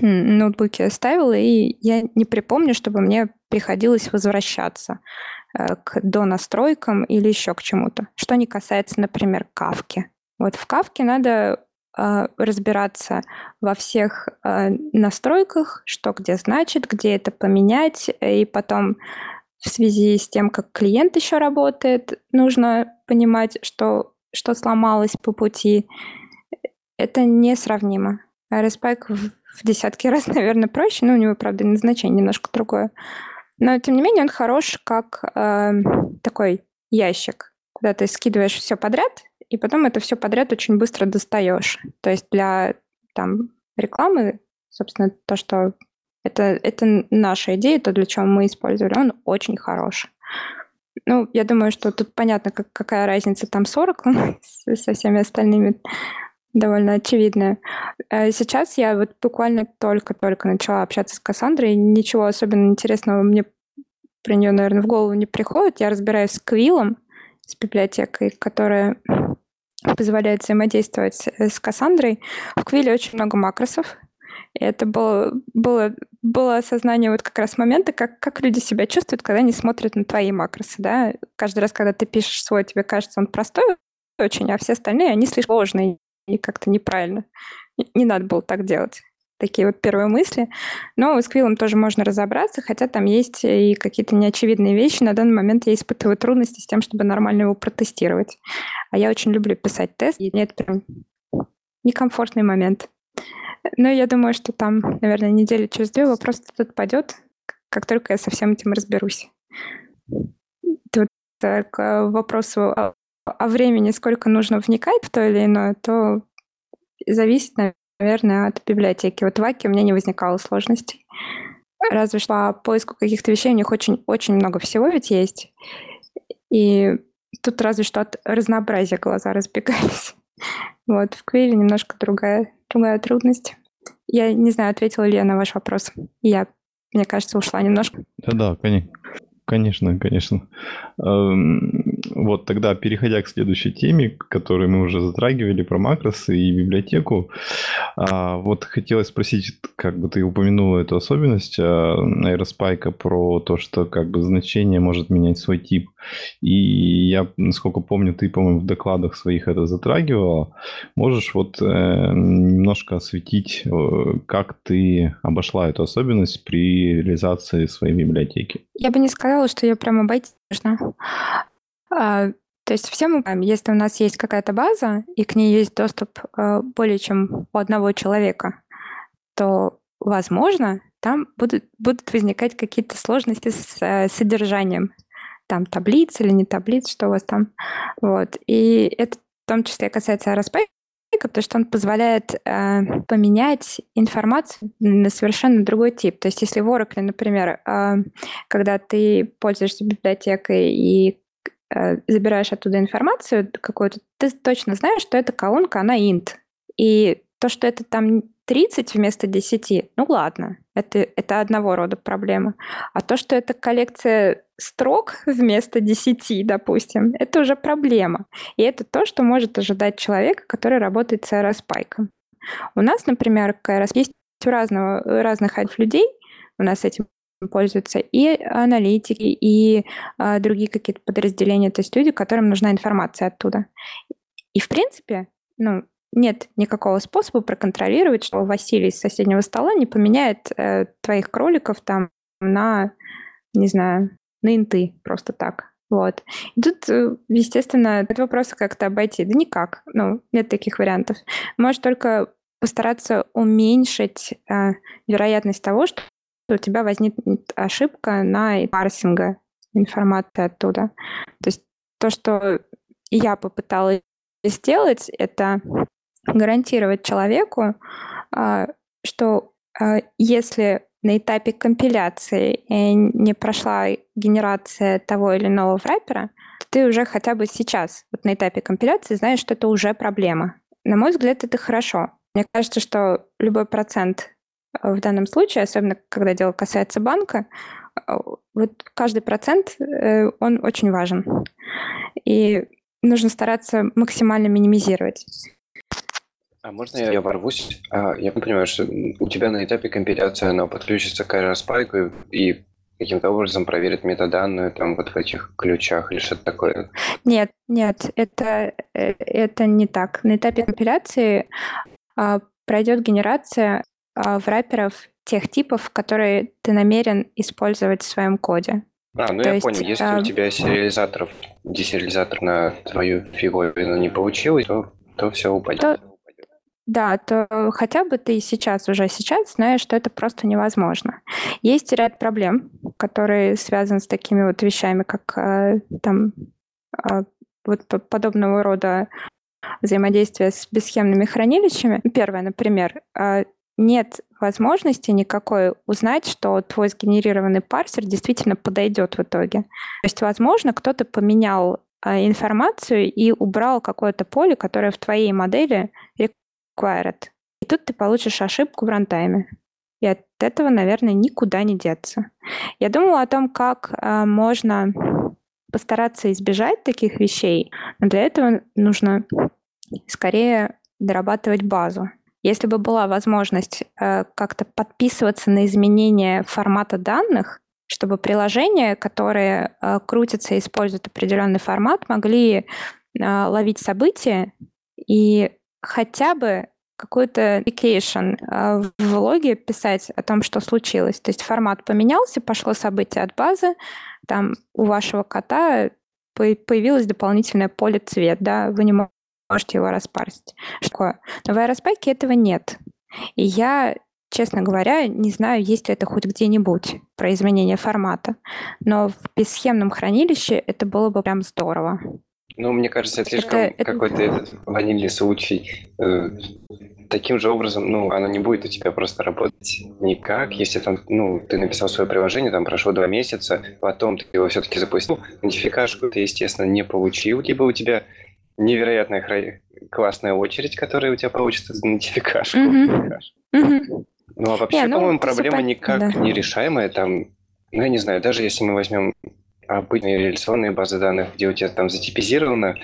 ноутбуке ставила, и я не припомню, чтобы мне приходилось возвращаться к донастройкам или еще к чему-то. Что не касается, например, кавки. Вот в кавке надо э, разбираться во всех э, настройках, что где значит, где это поменять, и потом в связи с тем, как клиент еще работает, нужно понимать, что, что сломалось по пути. Это несравнимо. RSPike в, в десятки раз, наверное, проще, но у него, правда, назначение немножко другое. Но, тем не менее, он хорош как э, такой ящик, куда ты скидываешь все подряд, и потом это все подряд очень быстро достаешь. То есть для там, рекламы, собственно, то, что это, это наша идея, то, для чего мы использовали, он очень хороший. Ну, я думаю, что тут понятно, как, какая разница там 40 со всеми остальными довольно очевидная. Э, сейчас я вот буквально только-только начала общаться с Кассандрой, ничего особенно интересного мне про нее, наверное, в голову не приходит. Я разбираюсь с Квиллом, с библиотекой, которая позволяет взаимодействовать с Кассандрой. В Квилле очень много макросов, и это было, было, было осознание вот как раз момента, как, как люди себя чувствуют, когда они смотрят на твои макросы, да. Каждый раз, когда ты пишешь свой, тебе кажется он простой очень, а все остальные, они слишком сложные и как-то неправильно. Не надо было так делать. Такие вот первые мысли. Но с Квиллом тоже можно разобраться, хотя там есть и какие-то неочевидные вещи. На данный момент я испытываю трудности с тем, чтобы нормально его протестировать. А я очень люблю писать тест, и это прям некомфортный момент. Ну, я думаю, что там, наверное, недели через две вопрос этот падет, как только я со всем этим разберусь. Тут к вопросу о, о времени, сколько нужно вникать в то или иное, то зависит, наверное, от библиотеки. Вот в Аке у меня не возникало сложностей. Разве что по поиску каких-то вещей у них очень-очень много всего ведь есть. И тут разве что от разнообразия глаза разбегались. Вот, в Квиле немножко другая другая трудность. Я не знаю, ответила ли я на ваш вопрос. Я, мне кажется, ушла немножко. Да-да. Конечно, конечно. Эм, вот тогда, переходя к следующей теме, которую мы уже затрагивали, про макросы и библиотеку, а, вот хотелось спросить, как бы ты упомянула эту особенность аэроспайка про то, что как бы значение может менять свой тип. И я, насколько помню, ты, по-моему, в докладах своих это затрагивала. Можешь вот э, немножко осветить, э, как ты обошла эту особенность при реализации своей библиотеки? Я бы не сказала, что ее прям обойти нужно. А, то есть все мы знаем, если у нас есть какая-то база, и к ней есть доступ э, более чем у одного человека, то, возможно, там будут, будут возникать какие-то сложности с э, содержанием. Там таблиц или не таблиц, что у вас там. Вот. И это в том числе касается RSP, потому что он позволяет э, поменять информацию на совершенно другой тип. То есть если в Oracle, например, э, когда ты пользуешься библиотекой и забираешь оттуда информацию какую-то, ты точно знаешь, что эта колонка, она int. И то, что это там 30 вместо 10, ну ладно, это, это одного рода проблема. А то, что это коллекция строк вместо 10, допустим, это уже проблема. И это то, что может ожидать человека, который работает с аэроспайком. У нас, например, КРС есть у разного, разных людей, у нас этим пользуются и аналитики, и а, другие какие-то подразделения, то есть люди, которым нужна информация оттуда. И, в принципе, ну, нет никакого способа проконтролировать, что Василий с соседнего стола не поменяет э, твоих кроликов там на, не знаю, на инты просто так. Вот. И тут, э, естественно, этот вопрос как-то обойти. Да никак. Ну, нет таких вариантов. Можешь только постараться уменьшить э, вероятность того, что у тебя возникнет ошибка на парсинга информации оттуда. То есть то, что я попыталась сделать, это гарантировать человеку, а, что а, если на этапе компиляции не прошла генерация того или иного враппера, то ты уже хотя бы сейчас, вот на этапе компиляции, знаешь, что это уже проблема. На мой взгляд, это хорошо. Мне кажется, что любой процент в данном случае, особенно когда дело касается банка, вот каждый процент, э, он очень важен. И нужно стараться максимально минимизировать. А можно я, я ворвусь? А, я понимаю, что у тебя на этапе компиляции она подключится к Aerospike и каким-то образом проверит метаданную там вот в этих ключах или что-то такое? Нет, нет, это, э, это не так. На этапе компиляции а, пройдет генерация а, врапперов тех типов, которые ты намерен использовать в своем коде. А, ну То я есть, понял. Если а... у тебя сериализаторов, десериализатор на твою фиговину не получилось, то, то все упадет. То... Да, то хотя бы ты сейчас, уже сейчас знаешь, что это просто невозможно. Есть ряд проблем, которые связаны с такими вот вещами, как э, там э, вот подобного рода взаимодействие с бесхемными хранилищами. Первое, например, э, нет возможности никакой узнать, что твой сгенерированный парсер действительно подойдет в итоге. То есть, возможно, кто-то поменял а, информацию и убрал какое-то поле, которое в твоей модели required. И тут ты получишь ошибку в рантайме. И от этого, наверное, никуда не деться. Я думала о том, как э, можно постараться избежать таких вещей, но для этого нужно скорее дорабатывать базу. Если бы была возможность э, как-то подписываться на изменения формата данных, чтобы приложения, которые э, крутятся и используют определенный формат, могли э, ловить события и хотя бы какой-то application э, в логе писать о том, что случилось. То есть формат поменялся, пошло событие от базы, там у вашего кота появилось дополнительное поле цвет, да, вы не можете его распарсить. Что такое? Но в аэроспайке этого нет. И я, честно говоря, не знаю, есть ли это хоть где-нибудь про изменение формата. Но в бесхемном хранилище это было бы прям здорово. Ну, мне кажется, это слишком это, какой-то этот ванильный случай. Э, таким же образом, ну, оно не будет у тебя просто работать никак, если там, ну, ты написал свое приложение, там прошло два месяца, потом ты его все-таки запустил, нотификашку ты, естественно, не получил, либо у тебя невероятная классная очередь, которая у тебя получится за нотификашку. Mm-hmm. Mm-hmm. Ну, а вообще, yeah, ну, по-моему, проблема супер... никак да. не решаемая. Там, ну, я не знаю, даже если мы возьмем обычные реляционные базы данных, где у тебя там затипизировано,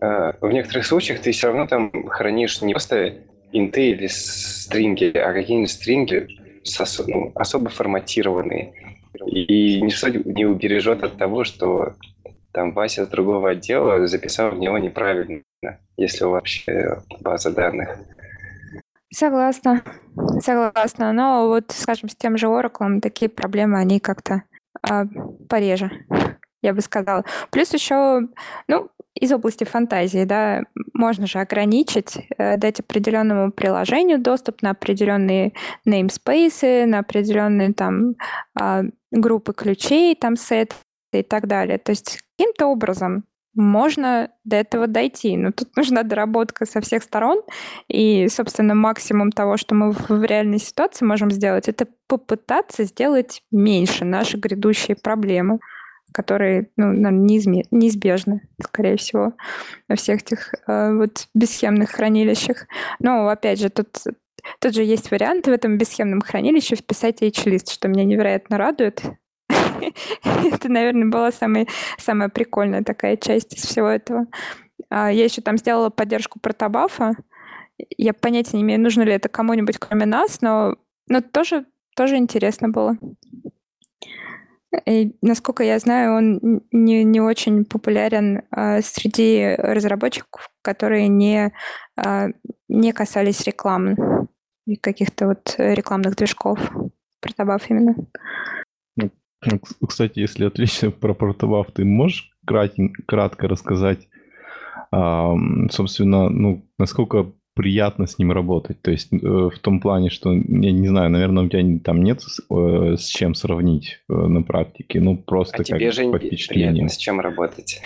э, в некоторых случаях ты все равно там хранишь не просто инты или стринги, а какие-нибудь стринги ос- ну, особо форматированные. И ничто не убережет от того, что там Вася с другого отдела записал в него неправильно, если вообще база данных. Согласна, согласна. Но вот, скажем, с тем же Oracle такие проблемы, они как-то а, пореже, я бы сказала. Плюс еще, ну, из области фантазии, да, можно же ограничить, э, дать определенному приложению доступ на определенные namespace, на определенные там э, группы ключей, там сет и так далее. То есть каким-то образом можно до этого дойти. Но тут нужна доработка со всех сторон. И, собственно, максимум того, что мы в реальной ситуации можем сделать, это попытаться сделать меньше наши грядущие проблемы, которые, ну, наверное, неизбежны, скорее всего, во всех этих э, вот бесхемных хранилищах. Но, опять же, тут Тут же есть вариант в этом бесхемном хранилище вписать H-лист, что меня невероятно радует. Это, наверное, была самая, самая прикольная такая часть из всего этого. А, я еще там сделала поддержку протобафа. Я понятия не имею, нужно ли это кому-нибудь, кроме нас, но, но тоже, тоже интересно было. И, насколько я знаю, он не, не очень популярен а, среди разработчиков, которые не, а, не касались рекламы и каких-то вот рекламных движков. Протобаф именно. Кстати, если отлично про протобаф, ты можешь кратко рассказать, собственно, ну, насколько приятно с ним работать. То есть э, в том плане, что, я не знаю, наверное, у тебя там нет с, э, с чем сравнить э, на практике, ну просто а как тебе же по впечатлениям. с чем работать.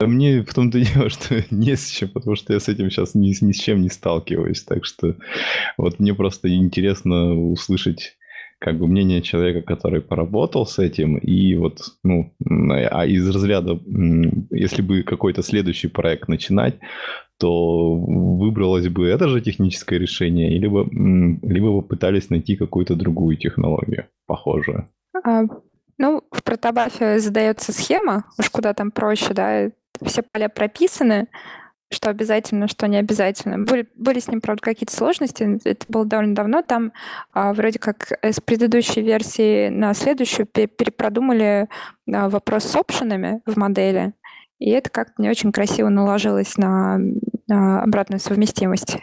Мне в том-то дело, что не с чем, потому что я с этим сейчас ни, ни с чем не сталкиваюсь. Так что вот мне просто интересно услышать как бы мнение человека, который поработал с этим, и вот, ну, а из разряда, если бы какой-то следующий проект начинать, то выбралось бы это же техническое решение, либо, либо вы пытались найти какую-то другую технологию, похожую? А, ну, в протобафе задается схема, уж куда там проще, да, все поля прописаны, что обязательно, что не обязательно. Были, были с ним, правда, какие-то сложности, это было довольно давно. Там а, вроде как с предыдущей версии на следующую перепродумали а, вопрос с опшенами в модели, и это как-то не очень красиво наложилось на, на обратную совместимость,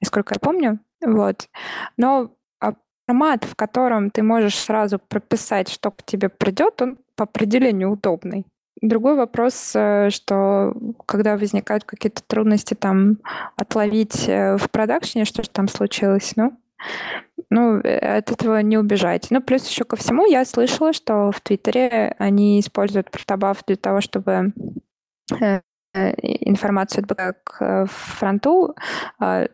насколько я помню. Вот. Но а, формат, в котором ты можешь сразу прописать, что к тебе придет, он по определению удобный. Другой вопрос, э, что когда возникают какие-то трудности там отловить э, в продакшене, что же там случилось, ну, ну, э, от этого не убежать. Ну, плюс еще ко всему, я слышала, что в Твиттере они используют протобаф для того, чтобы информацию к э, фронту а,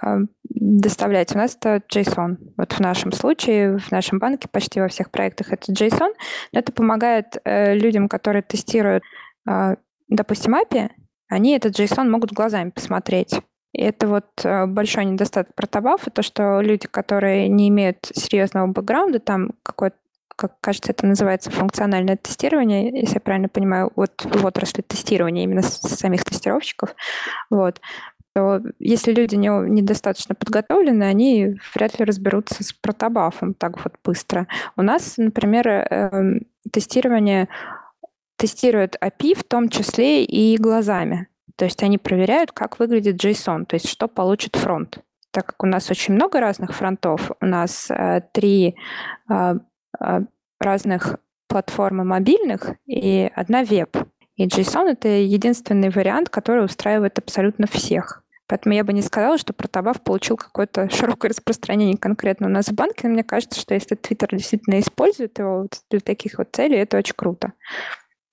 а, доставлять. У нас это JSON. Вот в нашем случае, в нашем банке, почти во всех проектах это JSON. Но это помогает э, людям, которые тестируют, а, допустим, API, они этот JSON могут глазами посмотреть. И это вот большой недостаток протобафа, то, что люди, которые не имеют серьезного бэкграунда, там какой-то как кажется, это называется функциональное тестирование, если я правильно понимаю, вот в отрасли тестирования именно с самих тестировщиков, вот, то если люди не, недостаточно подготовлены, они вряд ли разберутся с протобафом так вот быстро. У нас, например, э, тестирование тестирует API в том числе и глазами. То есть они проверяют, как выглядит JSON, то есть что получит фронт. Так как у нас очень много разных фронтов, у нас э, три э, а, разных платформ мобильных и одна веб. И JSON — это единственный вариант, который устраивает абсолютно всех. Поэтому я бы не сказала, что протобаф получил какое-то широкое распространение конкретно у нас в банке, но мне кажется, что если Twitter действительно использует его для таких вот целей, это очень круто.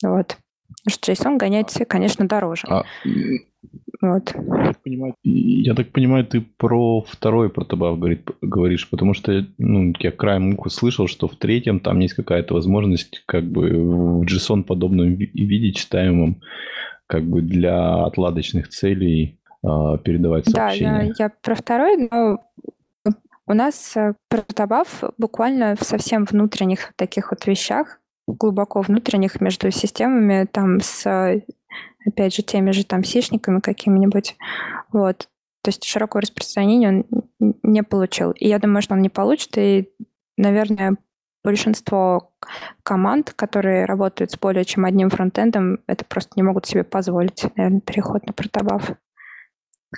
Вот. Потому что JSON гонять, конечно, дороже. А, вот. Я так, понимаю, я так понимаю, ты про второй протобаф говорит, говоришь, потому что ну, я краем уха слышал, что в третьем там есть какая-то возможность как бы в JSON подобном виде читаемом как бы для отладочных целей передавать сообщения. Да, я, я про второй, но у нас э, протобаф буквально в совсем внутренних таких вот вещах, глубоко внутренних между системами, там с опять же, теми же там сишниками какими-нибудь. Вот. То есть широкое распространение он не получил. И я думаю, что он не получит, и, наверное, большинство команд, которые работают с более чем одним фронтендом, это просто не могут себе позволить, наверное, переход на протобаф.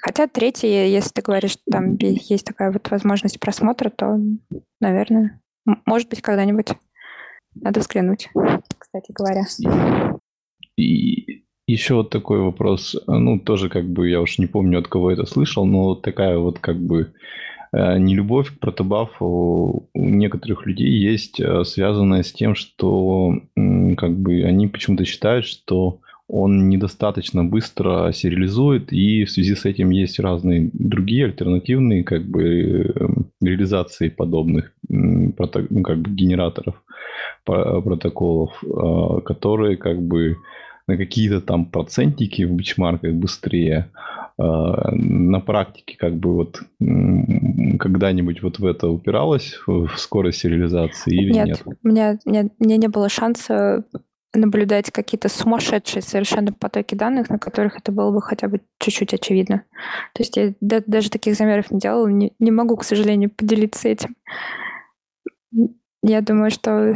Хотя третий, если ты говоришь, что там есть такая вот возможность просмотра, то, наверное, может быть, когда-нибудь надо взглянуть, кстати говоря. И еще вот такой вопрос, ну, тоже как бы, я уж не помню, от кого это слышал, но такая вот как бы э, нелюбовь к протобафу у некоторых людей есть, э, связанная с тем, что как бы они почему-то считают, что он недостаточно быстро сериализует, и в связи с этим есть разные другие альтернативные как бы э, реализации подобных ну, как бы генераторов протоколов, которые как бы на какие-то там процентики в бичмарках быстрее. А, на практике как бы вот когда-нибудь вот в это упиралось, в скорость сериализации или нет? Нет, у меня, мне, мне не было шанса наблюдать какие-то сумасшедшие совершенно потоки данных, на которых это было бы хотя бы чуть-чуть очевидно. То есть я даже таких замеров не делала, не, не могу, к сожалению, поделиться этим. Я думаю, что...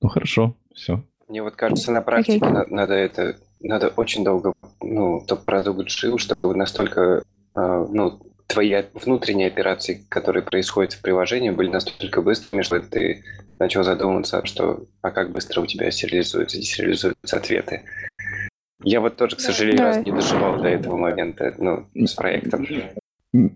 Ну хорошо, все. Мне вот кажется, на практике okay. надо это, надо очень долго, ну, топ продукт жил, чтобы настолько, э, ну, твои внутренние операции, которые происходят в приложении, были настолько быстрыми, что ты начал задумываться, что а как быстро у тебя сериализуются, десериализуются ответы. Я вот тоже, к сожалению, да. раз не доживал до этого момента, ну, с проектом.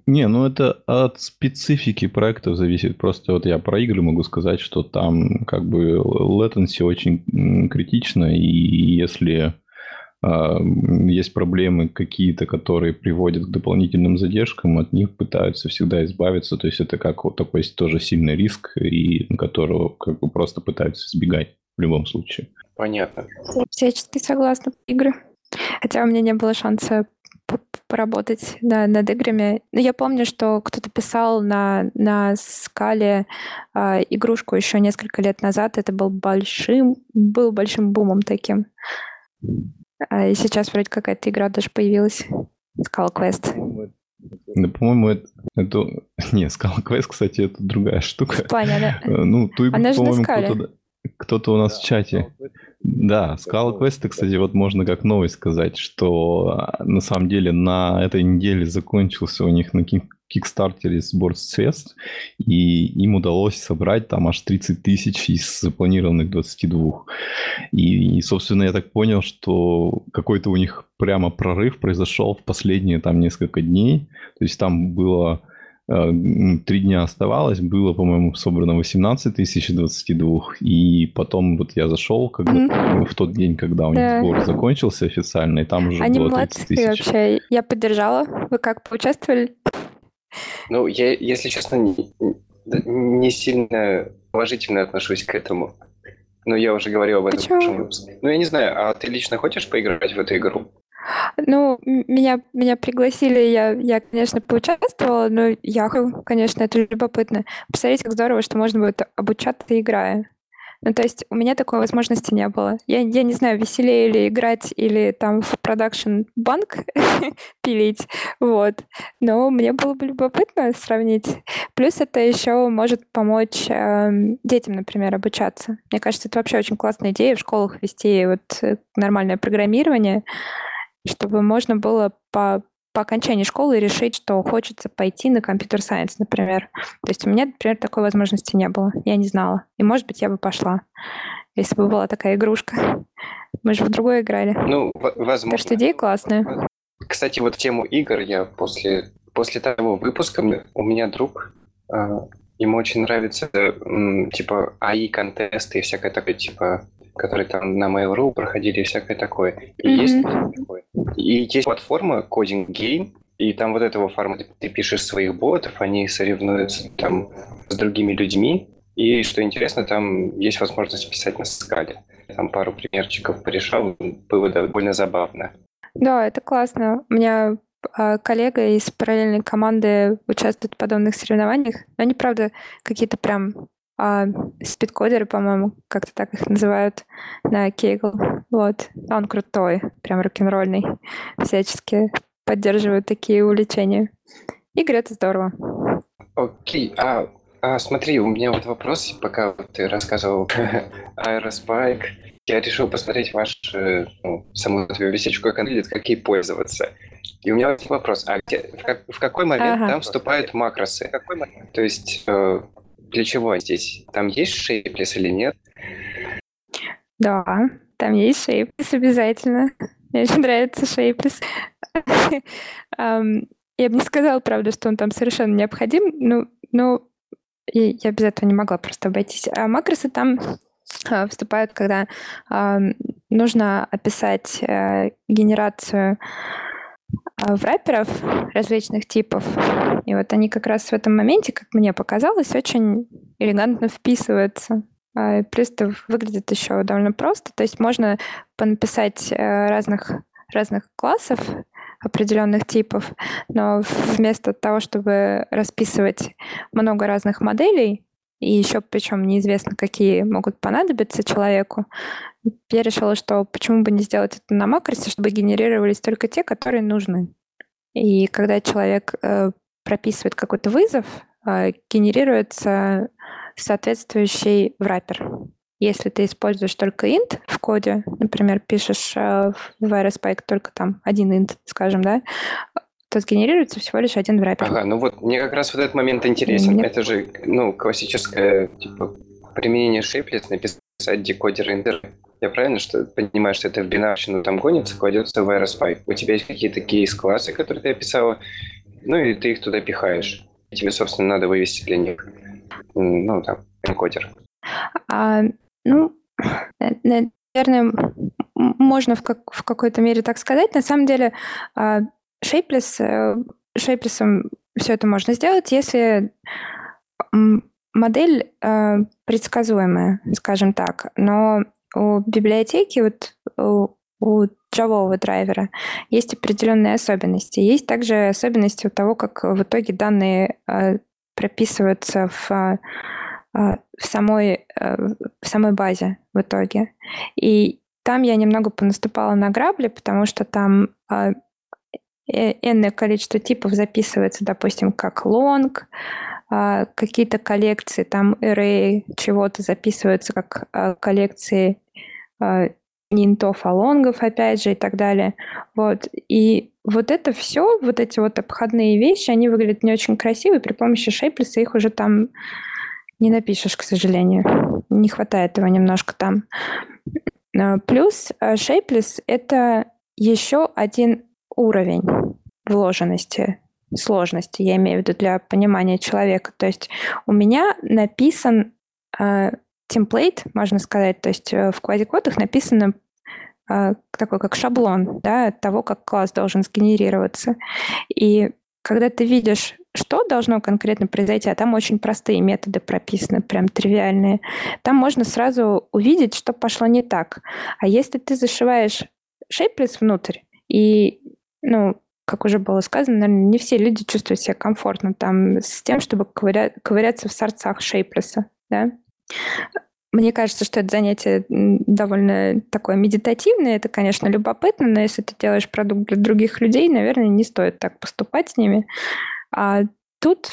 Не, ну это от специфики проектов зависит. Просто вот я про игры могу сказать, что там как бы latency очень критично, и если есть проблемы какие-то, которые приводят к дополнительным задержкам, от них пытаются всегда избавиться. То есть это как вот такой тоже сильный риск, и которого как бы просто пытаются избегать в любом случае. Понятно. Всячески согласна. Игры. Хотя у меня не было шанса поработать да, над играми. Но я помню, что кто-то писал на, на скале э, игрушку еще несколько лет назад. Это был большим, был большим бумом таким. А, и сейчас вроде какая-то игра даже появилась. Scala Quest. Да, по-моему, это, это... Не, Scala Quest, кстати, это другая штука. В плане, она... Э, ну, ту игру, по-моему, кто-то, кто-то у нас в чате да, Scala Quest, кстати, вот можно как новость сказать, что а, на самом деле на этой неделе закончился у них на Кикстартере сбор средств, и им удалось собрать там аж 30 тысяч из запланированных 22. И, и, собственно, я так понял, что какой-то у них прямо прорыв произошел в последние там несколько дней. То есть там было Э, три дня оставалось, было, по-моему, собрано 18 тысяч 22, и потом вот я зашел как mm-hmm. в тот день, когда у них да. сбор закончился официально, и там уже Они было 30 тысяч. вообще, я поддержала. Вы как, поучаствовали? Ну, я, если честно, не, не сильно положительно отношусь к этому. Но я уже говорил об этом Почему? в прошлом выпуске. Ну, я не знаю, а ты лично хочешь поиграть в эту игру? Ну, меня, меня пригласили, я, я, конечно, поучаствовала, но я, конечно, это любопытно. Посмотрите, как здорово, что можно будет обучаться, играя. Ну, то есть у меня такой возможности не было. Я, я не знаю, веселее ли играть или там в продакшн банк пилить, вот. Но мне было бы любопытно сравнить. Плюс это еще может помочь э, детям, например, обучаться. Мне кажется, это вообще очень классная идея в школах вести вот э, нормальное программирование чтобы можно было по, по окончании школы решить, что хочется пойти на компьютер-сайенс, например. То есть у меня, например, такой возможности не было. Я не знала. И, может быть, я бы пошла, если бы была такая игрушка. Мы же в другой играли. Ну, возможно. Так что идея классная. Кстати, вот тему игр я после, после того выпуска, у меня друг, а, ему очень нравится, типа, АИ-контесты и всякое такое, типа, которые там на Mail.ru проходили и всякое такое. И mm-hmm. есть такое. И есть платформа Coding Game, и там вот этого формата ты пишешь своих ботов, они соревнуются там с другими людьми. И что интересно, там есть возможность писать на скале. Там пару примерчиков порешал, было довольно забавно. Да, это классно. У меня а, коллега из параллельной команды участвует в подобных соревнованиях. Но они, правда, какие-то прям спидкодеры, по-моему, как-то так их называют на Кейгл. Вот. Он крутой, прям рок-н-ролльный. Всячески поддерживают такие увлечения. Игры — это здорово. Окей, а, а смотри, у меня вот вопрос, пока ты рассказывал Aerospike, я решил посмотреть ваш, э, ну, саму эту висячку, как она выглядит, как ей пользоваться. И у меня вопрос, а где, в, как, в какой момент ага. там вступают макросы? То есть э, для чего здесь? Там есть шейплес или нет? Да, там есть шейплес обязательно. Мне очень нравится шейплес. Я бы не сказала, правда, что он там совершенно необходим, но, но я без этого не могла просто обойтись. А макросы там а, вступают, когда нужно описать э, генерацию а, врапперов различных типов. И вот они как раз в этом моменте, как мне показалось, очень элегантно вписываются. А, плюс это выглядит еще довольно просто. То есть можно понаписать э, разных, разных классов, определенных типов, но вместо того, чтобы расписывать много разных моделей, и еще причем неизвестно, какие могут понадобиться человеку, я решила, что почему бы не сделать это на макросе, чтобы генерировались только те, которые нужны. И когда человек э, прописывает какой-то вызов, э, генерируется соответствующий враппер. Если ты используешь только int в коде, например, пишешь э, в VRSpike только там один int, скажем, да, то сгенерируется всего лишь один враппер. Ага, ну вот мне как раз вот этот момент интересен. Мне... Это же, ну, классическое, типа, применение шейплет, написать декодер индер. Я правильно что понимаю, что это в бинарщину там гонится, кладется в RSPy. У тебя есть какие-то кейс-классы, которые ты описала, ну и ты их туда пихаешь. И тебе, собственно, надо вывести для них, ну, там, энкодер. А, ну, наверное, можно в, как, в какой-то мере так сказать. На самом деле, Shapeless, э, Shapeless все это можно сделать, если модель э, предсказуемая, скажем так. Но у библиотеки, вот у, у джавового драйвера есть определенные особенности. Есть также особенности у того, как в итоге данные э, прописываются в, в, самой, в самой базе в итоге. И там я немного понаступала на грабли, потому что там энное количество типов записывается, допустим, как long, э, какие-то коллекции, там array чего-то записываются как э, коллекции э, нинтов, алонгов, опять же, и так далее. Вот. И вот это все, вот эти вот обходные вещи, они выглядят не очень красиво, и при помощи шейплиса их уже там не напишешь, к сожалению. Не хватает его немножко там. А, плюс Shapeless — это еще один уровень вложенности, сложности, я имею в виду для понимания человека. То есть у меня написан э, темплейт, можно сказать, то есть э, в квазикодах написано э, такой как шаблон да, того, как класс должен сгенерироваться. И когда ты видишь, что должно конкретно произойти, а там очень простые методы прописаны, прям тривиальные, там можно сразу увидеть, что пошло не так. А если ты зашиваешь шейплес внутрь, и, ну, как уже было сказано, наверное, не все люди чувствуют себя комфортно там с тем, чтобы ковыря... ковыряться в сорцах шейплеса, да. Мне кажется, что это занятие довольно такое медитативное. Это, конечно, любопытно, но если ты делаешь продукт для других людей, наверное, не стоит так поступать с ними. А тут,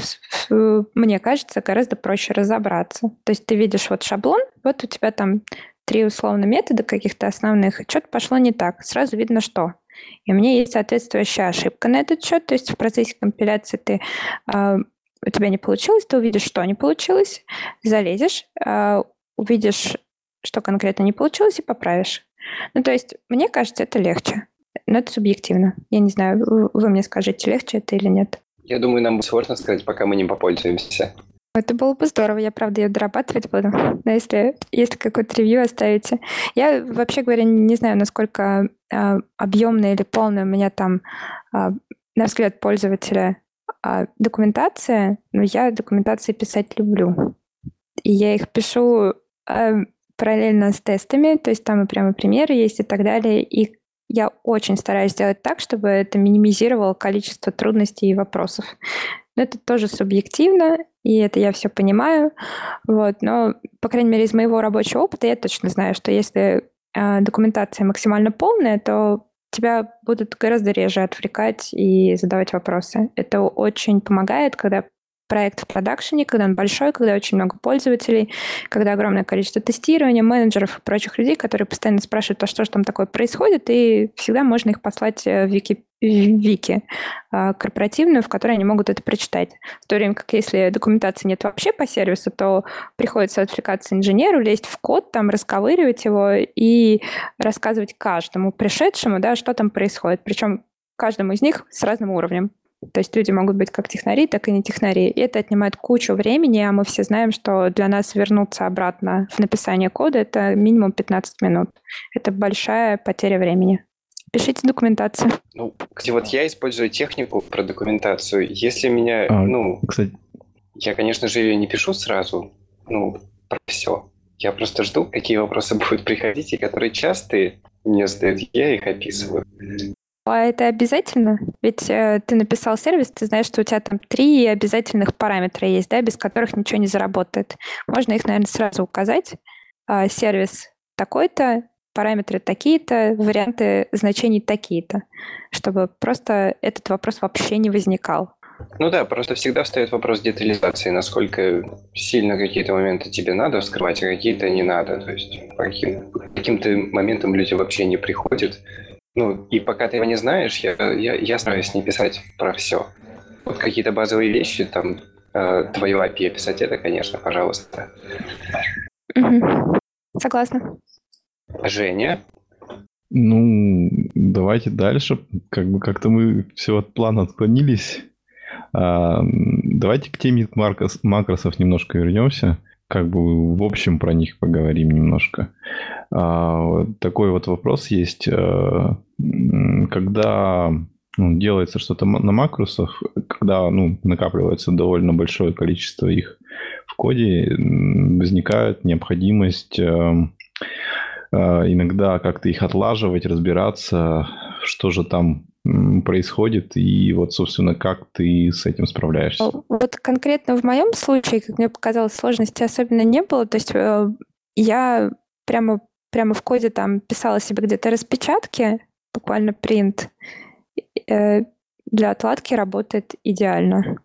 мне кажется, гораздо проще разобраться. То есть ты видишь вот шаблон, вот у тебя там три условно метода каких-то основных, что-то пошло не так. Сразу видно, что. И у меня есть соответствующая ошибка на этот счет. То есть в процессе компиляции ты э, у тебя не получилось, ты увидишь, что не получилось, залезешь, э, увидишь, что конкретно не получилось, и поправишь. Ну, то есть, мне кажется, это легче. Но это субъективно. Я не знаю, вы мне скажете, легче это или нет. Я думаю, нам сложно сказать, пока мы не попользуемся. Это было бы здорово, я правда ее дорабатывать буду. Но если, если какое-то ревью оставите. Я, вообще говоря, не знаю, насколько э, объемная или полная у меня там, э, на взгляд пользователя, э, документация, но я документации писать люблю. И я их пишу э, параллельно с тестами, то есть там и прямо примеры есть и так далее. И я очень стараюсь сделать так, чтобы это минимизировало количество трудностей и вопросов. Но это тоже субъективно, и это я все понимаю. Вот, но, по крайней мере, из моего рабочего опыта я точно знаю, что если э, документация максимально полная, то тебя будут гораздо реже отвлекать и задавать вопросы. Это очень помогает, когда проект в продакшене, когда он большой, когда очень много пользователей, когда огромное количество тестирования, менеджеров и прочих людей, которые постоянно спрашивают, а что же там такое происходит, и всегда можно их послать э, в Вики, в Вики а, корпоративную, в которой они могут это прочитать. В то время как если документации нет вообще по сервису, то приходится отвлекаться инженеру, лезть в код, там расковыривать его и рассказывать каждому пришедшему, да, что там происходит. Причем каждому из них с разным уровнем. То есть люди могут быть как технари, так и не технари. И это отнимает кучу времени, а мы все знаем, что для нас вернуться обратно в написание кода — это минимум 15 минут. Это большая потеря времени. Пишите документацию. Ну, кстати, вот я использую технику про документацию. Если меня, а, ну, кстати, я, конечно же, ее не пишу сразу, ну, про все. Я просто жду, какие вопросы будут приходить, и которые частые мне задают, я их описываю. А это обязательно? Ведь э, ты написал сервис, ты знаешь, что у тебя там три обязательных параметра есть, да, без которых ничего не заработает. Можно их, наверное, сразу указать. А, сервис такой-то, параметры такие-то, варианты значений такие-то, чтобы просто этот вопрос вообще не возникал. Ну да, просто всегда встает вопрос детализации, насколько сильно какие-то моменты тебе надо вскрывать, а какие-то не надо. То есть по каким, каким-то моментам люди вообще не приходят, ну, и пока ты его не знаешь, я, я, я стараюсь не писать про все. Вот какие-то базовые вещи, там, э, твою API писать, это, конечно, пожалуйста. Согласна. Женя? Ну, давайте дальше. Как бы как-то мы все от плана отклонились. А, давайте к теме макрос, макросов немножко вернемся. Как бы в общем про них поговорим немножко. А, такой вот вопрос есть. Э, когда ну, делается что-то на макросах, когда ну, накапливается довольно большое количество их в коде, возникает необходимость э, э, иногда как-то их отлаживать, разбираться, что же там происходит, и вот, собственно, как ты с этим справляешься? Вот конкретно в моем случае, как мне показалось, сложности особенно не было. То есть э, я прямо, прямо в коде там писала себе где-то распечатки, буквально принт, э, для отладки работает идеально,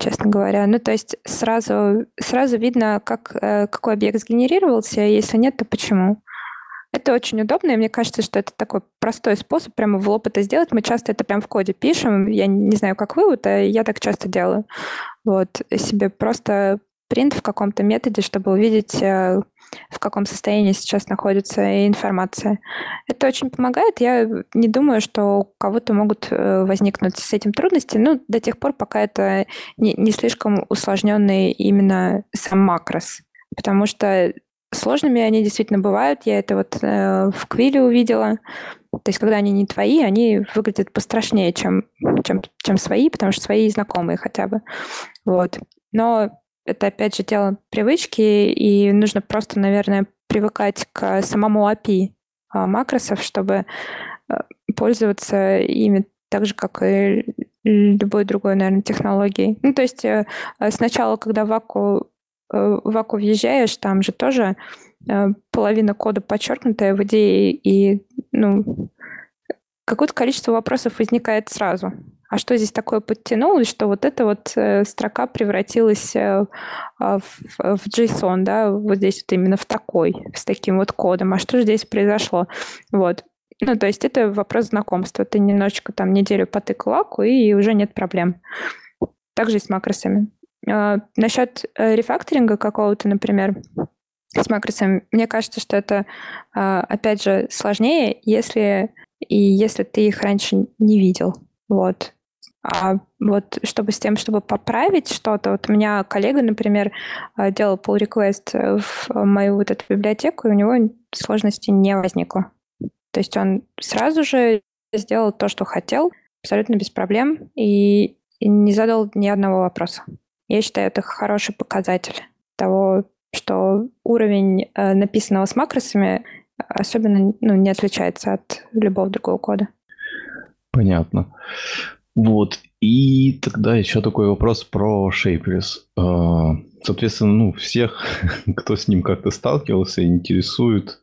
честно говоря. Ну, то есть сразу, сразу видно, как, э, какой объект сгенерировался, а если нет, то почему. Это очень удобно, и мне кажется, что это такой простой способ прямо в лоб это сделать. Мы часто это прям в коде пишем. Я не знаю, как вы, вот, а я так часто делаю. Вот, себе просто принт в каком-то методе, чтобы увидеть, э, в каком состоянии сейчас находится информация. Это очень помогает. Я не думаю, что у кого-то могут э, возникнуть с этим трудности, ну, до тех пор, пока это не, не слишком усложненный именно сам макрос. Потому что Сложными они действительно бывают. Я это вот э, в Квиле увидела. То есть, когда они не твои, они выглядят пострашнее, чем, чем, чем свои, потому что свои знакомые хотя бы. Вот. Но это, опять же, дело привычки, и нужно просто, наверное, привыкать к самому API а, макросов, чтобы э, пользоваться ими так же, как и любой другой, наверное, технологией. Ну, то есть э, сначала, когда Ваку в Аку въезжаешь, там же тоже э, половина кода подчеркнутая в идее, и ну, какое-то количество вопросов возникает сразу. А что здесь такое подтянулось, что вот эта вот э, строка превратилась в, в JSON, да, вот здесь вот именно в такой, с таким вот кодом. А что же здесь произошло? Вот. Ну, то есть это вопрос знакомства. Ты немножечко там неделю потыкал аку, и уже нет проблем. Также и с макросами. А, насчет э, рефакторинга какого-то, например, с макросами, мне кажется, что это, а, опять же, сложнее, если и если ты их раньше не видел. Вот. А вот чтобы с тем, чтобы поправить что-то, вот у меня коллега, например, а, делал pull request в мою вот эту библиотеку, и у него сложности не возникло. То есть он сразу же сделал то, что хотел, абсолютно без проблем, и не задал ни одного вопроса. Я считаю, это хороший показатель того, что уровень э, написанного с макросами особенно ну, не отличается от любого другого кода. Понятно. Вот. И тогда еще такой вопрос про Shapeless. Э, соответственно, ну, всех, кто с ним как-то сталкивался, интересует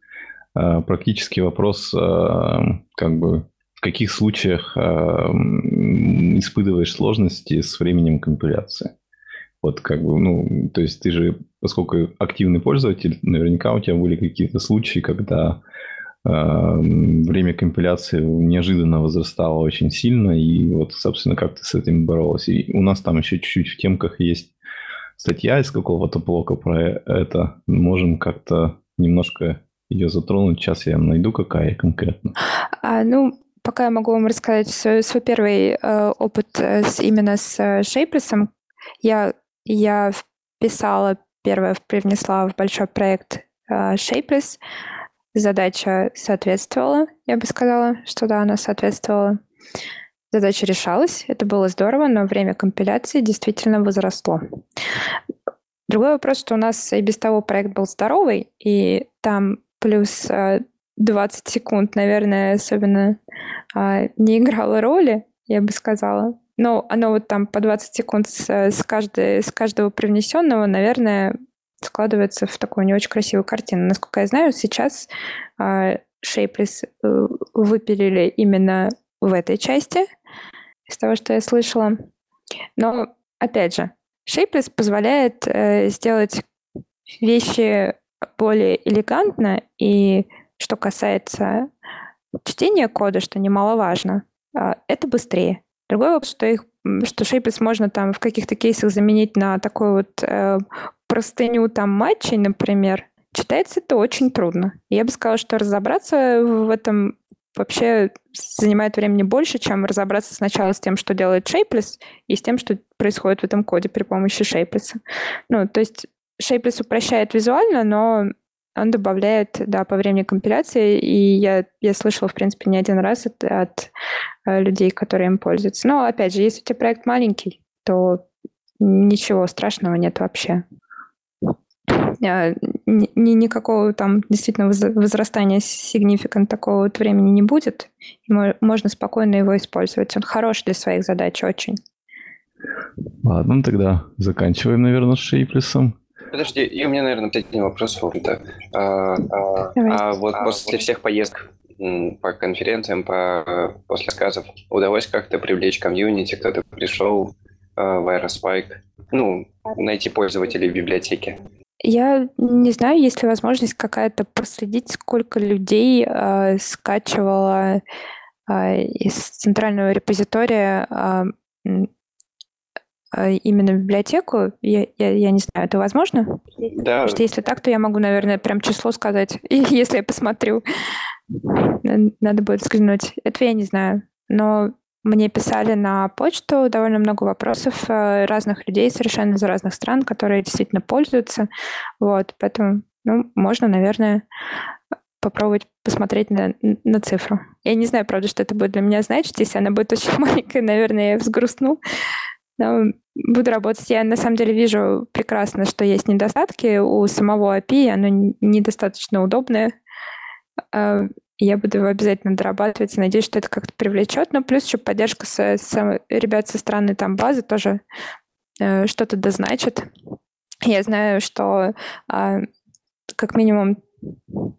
э, практически вопрос, как бы, в каких случаях испытываешь сложности с временем компиляции. Вот как бы, ну, то есть ты же, поскольку активный пользователь, наверняка у тебя были какие-то случаи, когда э, время компиляции неожиданно возрастало очень сильно, и вот, собственно, как ты с этим боролась. И у нас там еще чуть-чуть в темках есть статья из какого-то блока про это. Можем как-то немножко ее затронуть. Сейчас я найду, какая конкретно. А, ну, пока я могу вам рассказать свой, свой первый э, опыт э, с, именно с э, Shapeless. Я я вписала, первое, привнесла в большой проект uh, Shapeless. Задача соответствовала, я бы сказала, что да, она соответствовала. Задача решалась, это было здорово, но время компиляции действительно возросло. Другой вопрос, что у нас и без того проект был здоровый, и там плюс 20 секунд, наверное, особенно не играло роли, я бы сказала. Но оно вот там по 20 секунд с, с, каждой, с каждого привнесенного, наверное, складывается в такую не очень красивую картину. Насколько я знаю, сейчас э, Shapeless выпилили именно в этой части, из того, что я слышала. Но, опять же, Shapeless позволяет э, сделать вещи более элегантно, и что касается чтения кода, что немаловажно, э, это быстрее. Другой вопрос, что их что Shapeless можно там в каких-то кейсах заменить на такую вот э, простыню там матчей, например, читается это очень трудно. Я бы сказала, что разобраться в этом вообще занимает времени больше, чем разобраться сначала с тем, что делает Shapeless, и с тем, что происходит в этом коде при помощи Shapeless. Ну, то есть Shapeless упрощает визуально, но он добавляет, да, по времени компиляции, и я, я слышала, в принципе, не один раз от, от э, людей, которые им пользуются. Но, опять же, если у тебя проект маленький, то ничего страшного нет вообще. А, ни, никакого там действительно возрастания significant такого вот времени не будет. Можно спокойно его использовать. Он хорош для своих задач очень. Ладно, тогда заканчиваем, наверное, с шейплесом. Подожди, и у меня, наверное, один вопрос. Вот, да. а, а, а вот после всех поездок по конференциям, по, после рассказов, удалось как-то привлечь комьюнити, кто-то пришел э, в Aerospike, ну, найти пользователей библиотеки? Я не знаю, есть ли возможность какая-то проследить, сколько людей э, скачивало э, из центрального репозитория э, именно библиотеку. Я, я, я не знаю, это возможно? Да. Потому что если так, то я могу, наверное, прям число сказать, если я посмотрю. Надо будет взглянуть. Это я не знаю. Но мне писали на почту довольно много вопросов э, разных людей совершенно из разных стран, которые действительно пользуются. Вот, поэтому, ну, можно, наверное, попробовать посмотреть на, на цифру. Я не знаю, правда, что это будет для меня значить. Если она будет очень маленькая, наверное, я взгрустну. Но буду работать. Я на самом деле вижу прекрасно, что есть недостатки у самого API, оно недостаточно удобное. А, я буду его обязательно дорабатывать. Надеюсь, что это как-то привлечет. Но плюс еще поддержка с, с ребят со стороны там базы тоже э, что-то дозначит. Я знаю, что э, как минимум,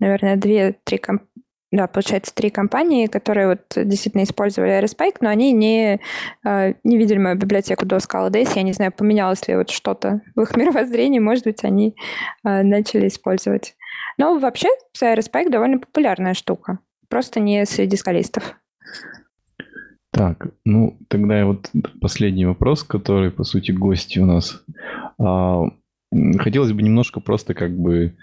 наверное, две-три комп... да, получается, три компании, которые вот действительно использовали AirSpike, но они не, э, не видели мою библиотеку до Scala Days. Я не знаю, поменялось ли вот что-то в их мировоззрении. Может быть, они э, начали использовать. Но вообще CRSPike довольно популярная штука. Просто не среди скалистов. Так, ну тогда я вот последний вопрос, который, по сути, гости у нас. А, хотелось бы немножко просто как бы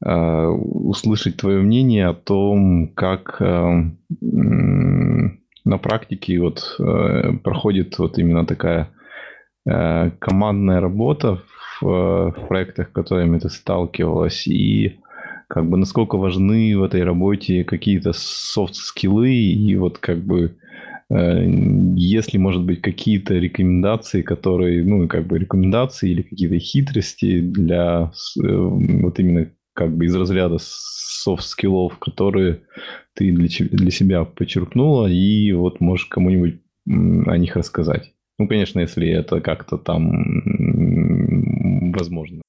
услышать твое мнение о том, как а, на практике вот а, проходит вот именно такая командная работа в, проектах, которыми ты сталкивалась, и как бы насколько важны в этой работе какие-то софт-скиллы и вот как бы э, если, может быть, какие-то рекомендации, которые, ну, как бы рекомендации или какие-то хитрости для э, вот именно как бы из разряда soft skill ов, которые ты для, для себя подчеркнула, и вот можешь кому-нибудь о них рассказать. Ну, конечно, если это как-то там возможно.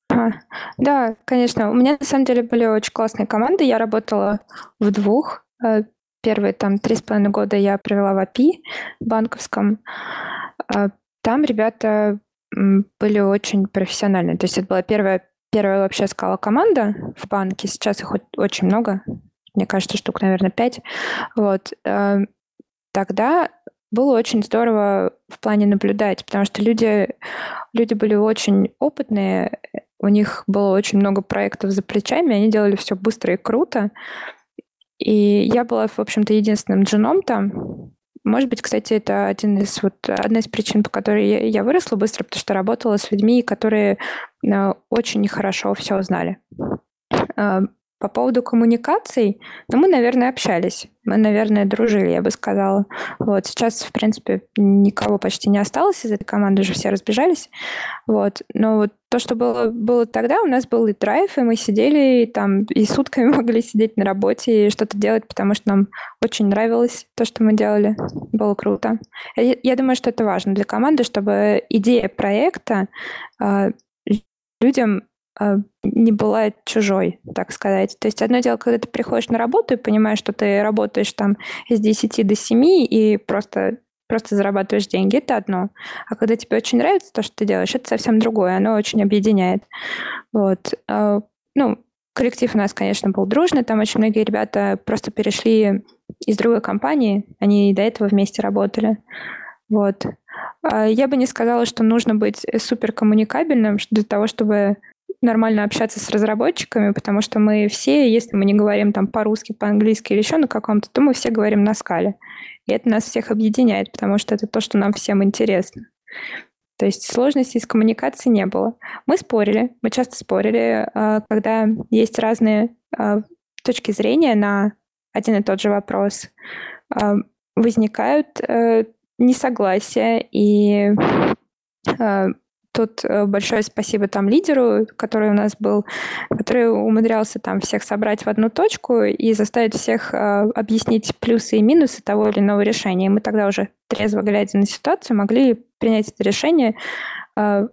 Да, конечно. У меня на самом деле были очень классные команды. Я работала в двух. Э, первые там три с половиной года я провела в API банковском. Э, там ребята были очень профессиональные. То есть это была первая, первая вообще скала команда в банке. Сейчас их очень много. Мне кажется, штук, наверное, пять. Вот. Э, тогда было очень здорово в плане наблюдать, потому что люди, люди были очень опытные, у них было очень много проектов за плечами, они делали все быстро и круто. И я была, в общем-то, единственным джином там. Может быть, кстати, это один из, вот, одна из причин, по которой я, я выросла быстро, потому что работала с людьми, которые э, очень хорошо все знали. По поводу коммуникаций, ну, мы, наверное, общались. Мы, наверное, дружили, я бы сказала. Вот. Сейчас, в принципе, никого почти не осталось из этой команды, уже все разбежались. Вот. Но вот то, что было, было тогда, у нас был и драйв, и мы сидели и там и сутками могли сидеть на работе и что-то делать, потому что нам очень нравилось то, что мы делали. Было круто. Я, я думаю, что это важно для команды, чтобы идея проекта э, людям не была чужой, так сказать. То есть одно дело, когда ты приходишь на работу и понимаешь, что ты работаешь там с 10 до 7 и просто просто зарабатываешь деньги, это одно. А когда тебе очень нравится то, что ты делаешь, это совсем другое, оно очень объединяет. Вот. А, ну, коллектив у нас, конечно, был дружный, там очень многие ребята просто перешли из другой компании, они до этого вместе работали. Вот. А, я бы не сказала, что нужно быть супер коммуникабельным для того, чтобы нормально общаться с разработчиками, потому что мы все, если мы не говорим там по-русски, по-английски или еще на каком-то, то мы все говорим на скале. И это нас всех объединяет, потому что это то, что нам всем интересно. То есть сложностей с коммуникацией не было. Мы спорили, мы часто спорили, а, когда есть разные а, точки зрения на один и тот же вопрос. А, возникают э, несогласия, и Тут э, большое спасибо там лидеру, который у нас был, который умудрялся там всех собрать в одну точку и заставить всех э, объяснить плюсы и минусы того или иного решения. И мы тогда уже трезво глядя на ситуацию могли принять это решение э,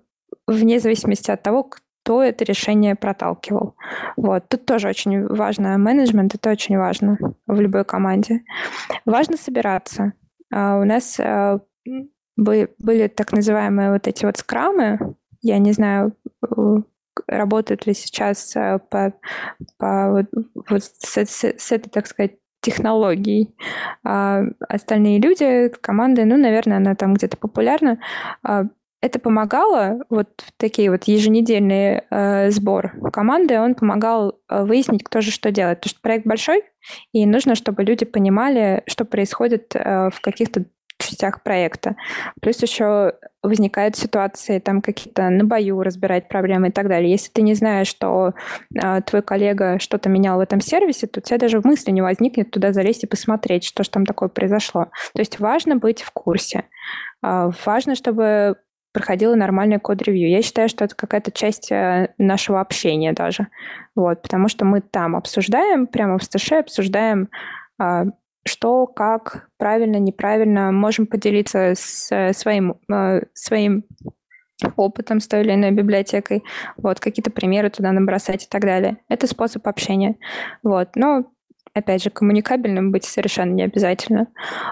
вне зависимости от того, кто это решение проталкивал. Вот. Тут тоже очень важно менеджмент, это очень важно в любой команде. Важно собираться. Uh, у нас были так называемые вот эти вот скрамы. Я не знаю, работают ли сейчас э, по, по вот, вот с, с, с этой, так сказать, технологией. А остальные люди, команды, ну, наверное, она там где-то популярна. А это помогало, вот такие вот еженедельные э, сбор команды, он помогал э, выяснить, кто же что делает. Потому что проект большой, и нужно, чтобы люди понимали, что происходит э, в каких-то частях проекта. Плюс еще возникают ситуации, там какие-то на бою разбирать проблемы и так далее. Если ты не знаешь, что э, твой коллега что-то менял в этом сервисе, то у тебя даже в мысли не возникнет туда залезть и посмотреть, что же там такое произошло. То есть важно быть в курсе. Э, важно, чтобы проходила нормальный код-ревью. Я считаю, что это какая-то часть э, нашего общения даже. Вот, потому что мы там обсуждаем, прямо в сташе обсуждаем что, как, правильно, неправильно, можем поделиться с э, своим, э, своим опытом с той или иной библиотекой, вот, какие-то примеры туда набросать и так далее. Это способ общения. Вот, но, опять же, коммуникабельным быть совершенно не обязательно.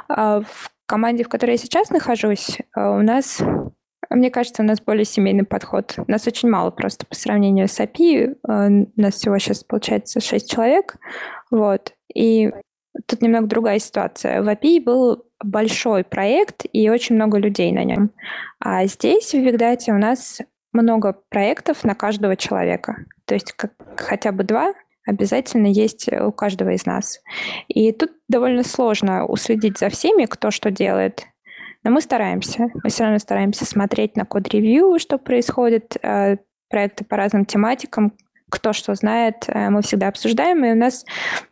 А в команде, в которой я сейчас нахожусь, э, у нас мне кажется, у нас более семейный подход. Нас очень мало просто по сравнению с API. У нас всего сейчас получается 6 человек. Вот. И Тут немного другая ситуация. В API был большой проект и очень много людей на нем. А здесь в Вигдате у нас много проектов на каждого человека. То есть как, хотя бы два обязательно есть у каждого из нас. И тут довольно сложно уследить за всеми, кто что делает. Но мы стараемся. Мы все равно стараемся смотреть на код-ревью, что происходит, э, проекты по разным тематикам, кто что знает, э, мы всегда обсуждаем, и у нас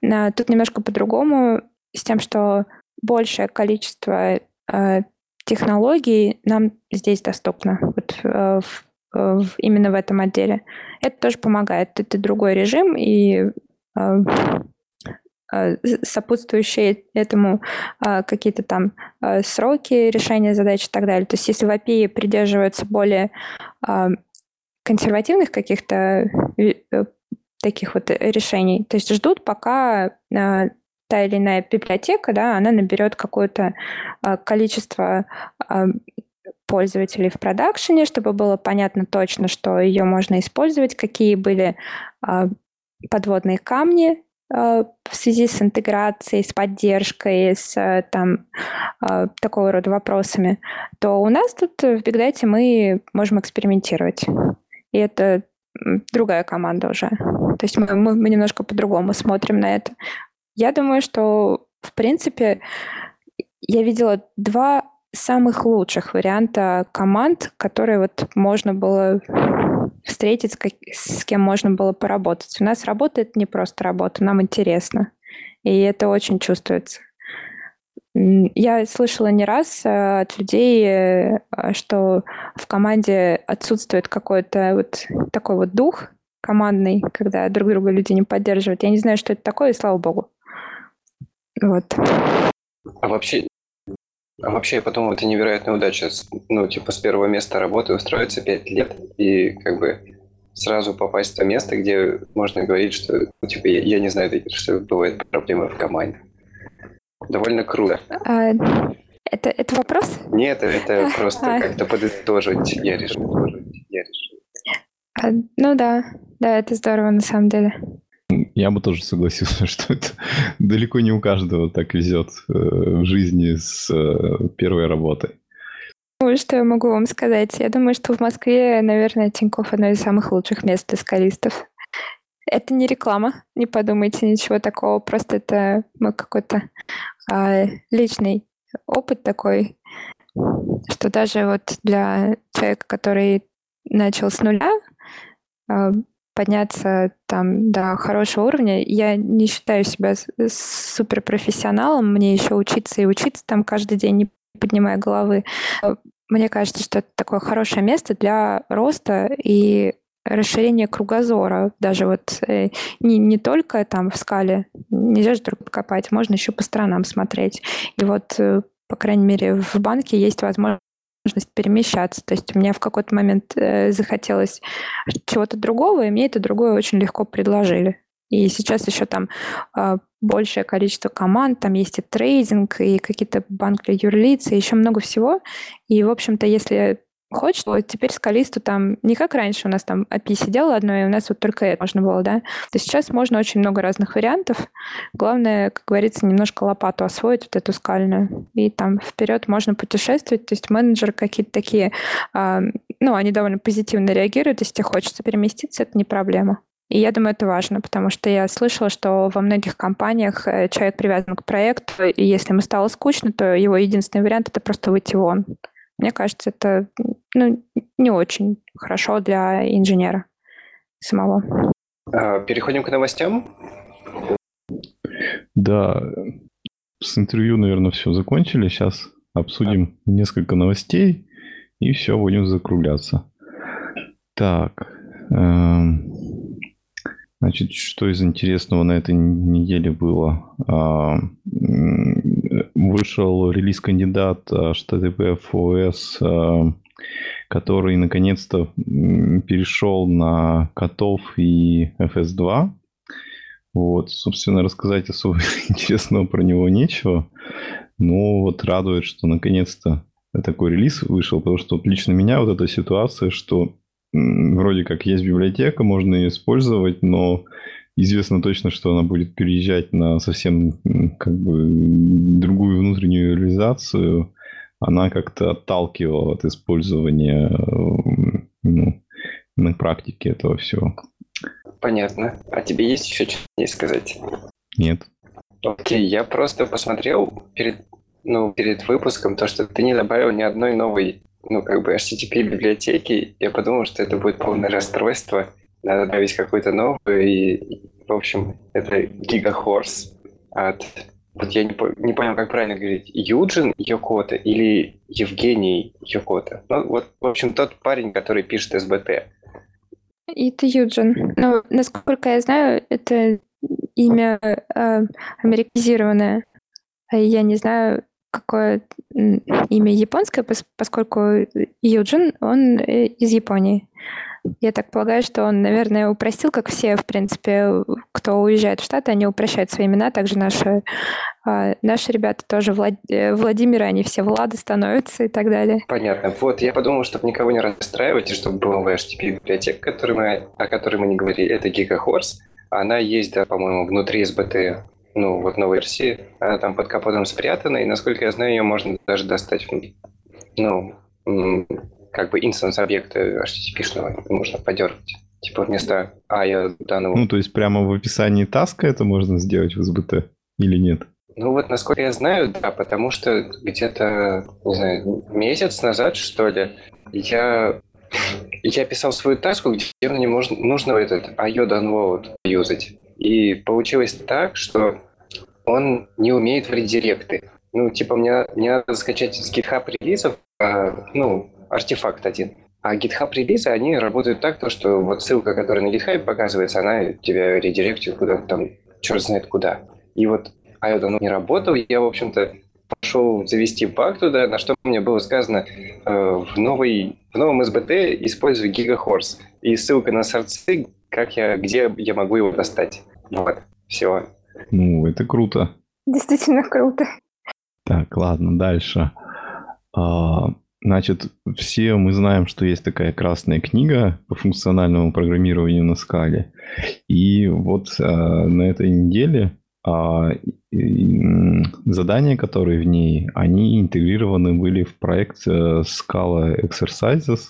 э, тут немножко по-другому с тем, что большее количество э, технологий нам здесь доступно, вот в, в, именно в этом отделе. Это тоже помогает. Это другой режим, и сопутствующие этому какие-то там сроки решения задач и так далее. То есть если в API придерживаются более консервативных каких-то э, таких вот решений. То есть ждут, пока э, та или иная библиотека, да, она наберет какое-то э, количество пользователей в продакшене, чтобы было понятно точно, что ее можно использовать, какие были подводные камни в связи с интеграцией, с поддержкой, с там, такого рода вопросами, то у нас тут в Big мы можем экспериментировать и это другая команда уже. То есть мы, мы, мы немножко по-другому смотрим на это. Я думаю, что, в принципе, я видела два самых лучших варианта команд, которые вот можно было встретить, с, как, с кем можно было поработать. У нас работает не просто работа, нам интересно. И это очень чувствуется. Я слышала не раз э, от людей, э, что в команде отсутствует какой-то вот такой вот дух командный, когда друг друга люди не поддерживают. Я не знаю, что это такое, и слава богу. Вот. А вообще, а вообще, я подумал, это невероятная удача. Ну, типа, с первого места работы устроиться пять лет и как бы сразу попасть в то место, где можно говорить, что, ну, типа, я, я не знаю, что бывает проблемы в команде. Довольно круто. А, это, это вопрос? Нет, это просто а, как-то подытожить я решил. Я решил. А, ну да, да, это здорово на самом деле. Я бы тоже согласился, что это далеко не у каждого так везет э, в жизни с э, первой работой. Ну, что я могу вам сказать? Я думаю, что в Москве, наверное, Тинькофф одно из самых лучших мест для скалистов. Это не реклама, не подумайте ничего такого, просто это мой какой-то а, личный опыт такой. что даже вот для человека, который начал с нуля, а, подняться там до хорошего уровня. Я не считаю себя суперпрофессионалом, мне еще учиться и учиться там каждый день, не поднимая головы. Мне кажется, что это такое хорошее место для роста и расширения кругозора. Даже вот э, не, не только там в скале, нельзя же только копать, можно еще по сторонам смотреть. И вот, э, по крайней мере, в банке есть возможность перемещаться. То есть мне в какой-то момент э, захотелось чего-то другого, и мне это другое очень легко предложили. И сейчас еще там э, большее количество команд, там есть и трейдинг, и какие-то банки юрлицы, еще много всего. И, в общем-то, если хочет, вот теперь скалисту там не как раньше у нас там API сидело одно, и у нас вот только это можно было, да, то сейчас можно очень много разных вариантов. Главное, как говорится, немножко лопату освоить вот эту скальную, и там вперед можно путешествовать, то есть менеджеры какие-то такие, э, ну, они довольно позитивно реагируют, если тебе хочется переместиться, это не проблема. И я думаю, это важно, потому что я слышала, что во многих компаниях э, человек привязан к проекту, и если ему стало скучно, то его единственный вариант — это просто выйти вон. Мне кажется, это ну, не очень хорошо для инженера самого. А, переходим к новостям. Да, с интервью, наверное, все закончили. Сейчас обсудим а. несколько новостей и все, будем закругляться. Так, эм, значит, что из интересного на этой неделе было? А, вышел релиз-кандидат HTTP FOS, который наконец-то перешел на котов и FS2. Вот, собственно, рассказать особо интересного про него нечего. Но вот радует, что наконец-то такой релиз вышел, потому что вот лично меня вот эта ситуация, что вроде как есть библиотека, можно ее использовать, но известно точно, что она будет переезжать на совсем как бы другую внутреннюю реализацию, она как-то отталкивала от использования ну, на практике этого всего. Понятно. А тебе есть еще что-то сказать? Нет. Окей, я просто посмотрел перед, ну, перед выпуском то, что ты не добавил ни одной новой, ну, как бы HTTP библиотеки. Я подумал, что это будет полное расстройство надо добавить какую-то новую, и, в общем, это Гигахорс от... Вот я не, не понял, как правильно говорить, Юджин Йокота или Евгений Йокота. Ну, вот, в общем, тот парень, который пишет СБТ. Это Юджин. Ну, насколько я знаю, это имя э, американизированное. А я не знаю, какое имя японское, поскольку Юджин, он э, из Японии. Я так полагаю, что он, наверное, упростил, как все, в принципе, кто уезжает в Штаты, они упрощают свои имена. Также наши, а, наши ребята тоже Влад... Э, Владимиры, они все Влады становятся и так далее. Понятно. Вот, я подумал, чтобы никого не расстраивать, и чтобы была HTTP библиотека, о которой мы не говорили, это GigaHorse. Она есть, да, по-моему, внутри SBT ну, вот новой версии, она там под капотом спрятана, и, насколько я знаю, ее можно даже достать, ну, как бы инстанс объекта HTTP-шного можно подергать. Типа вместо AIA данного. Ну, то есть прямо в описании таска это можно сделать в SBT или нет? Ну вот, насколько я знаю, да, потому что где-то, не знаю, месяц назад, что ли, я, я писал свою таску, где мне можно, нужно этот IO download юзать. И получилось так, что он не умеет в редиректы. Ну, типа, мне, мне надо скачать с GitHub релизов, а, ну, артефакт один. А GitHub релизы, они работают так, то, что вот ссылка, которая на GitHub показывается, она тебя редиректит куда-то там, черт знает куда. И вот IO давно не работал, я, в общем-то, пошел завести баг туда, на что мне было сказано э, в, новой, в новом SBT используй GigaHorse. И ссылка на сорцы, как я, где я могу его достать. Вот, все. Ну, это круто. Действительно круто. Так, ладно, дальше. А, Значит, все мы знаем, что есть такая красная книга по функциональному программированию на скале. И вот э, на этой неделе э, задания, которые в ней, они интегрированы были в проект э, Scala Exercises,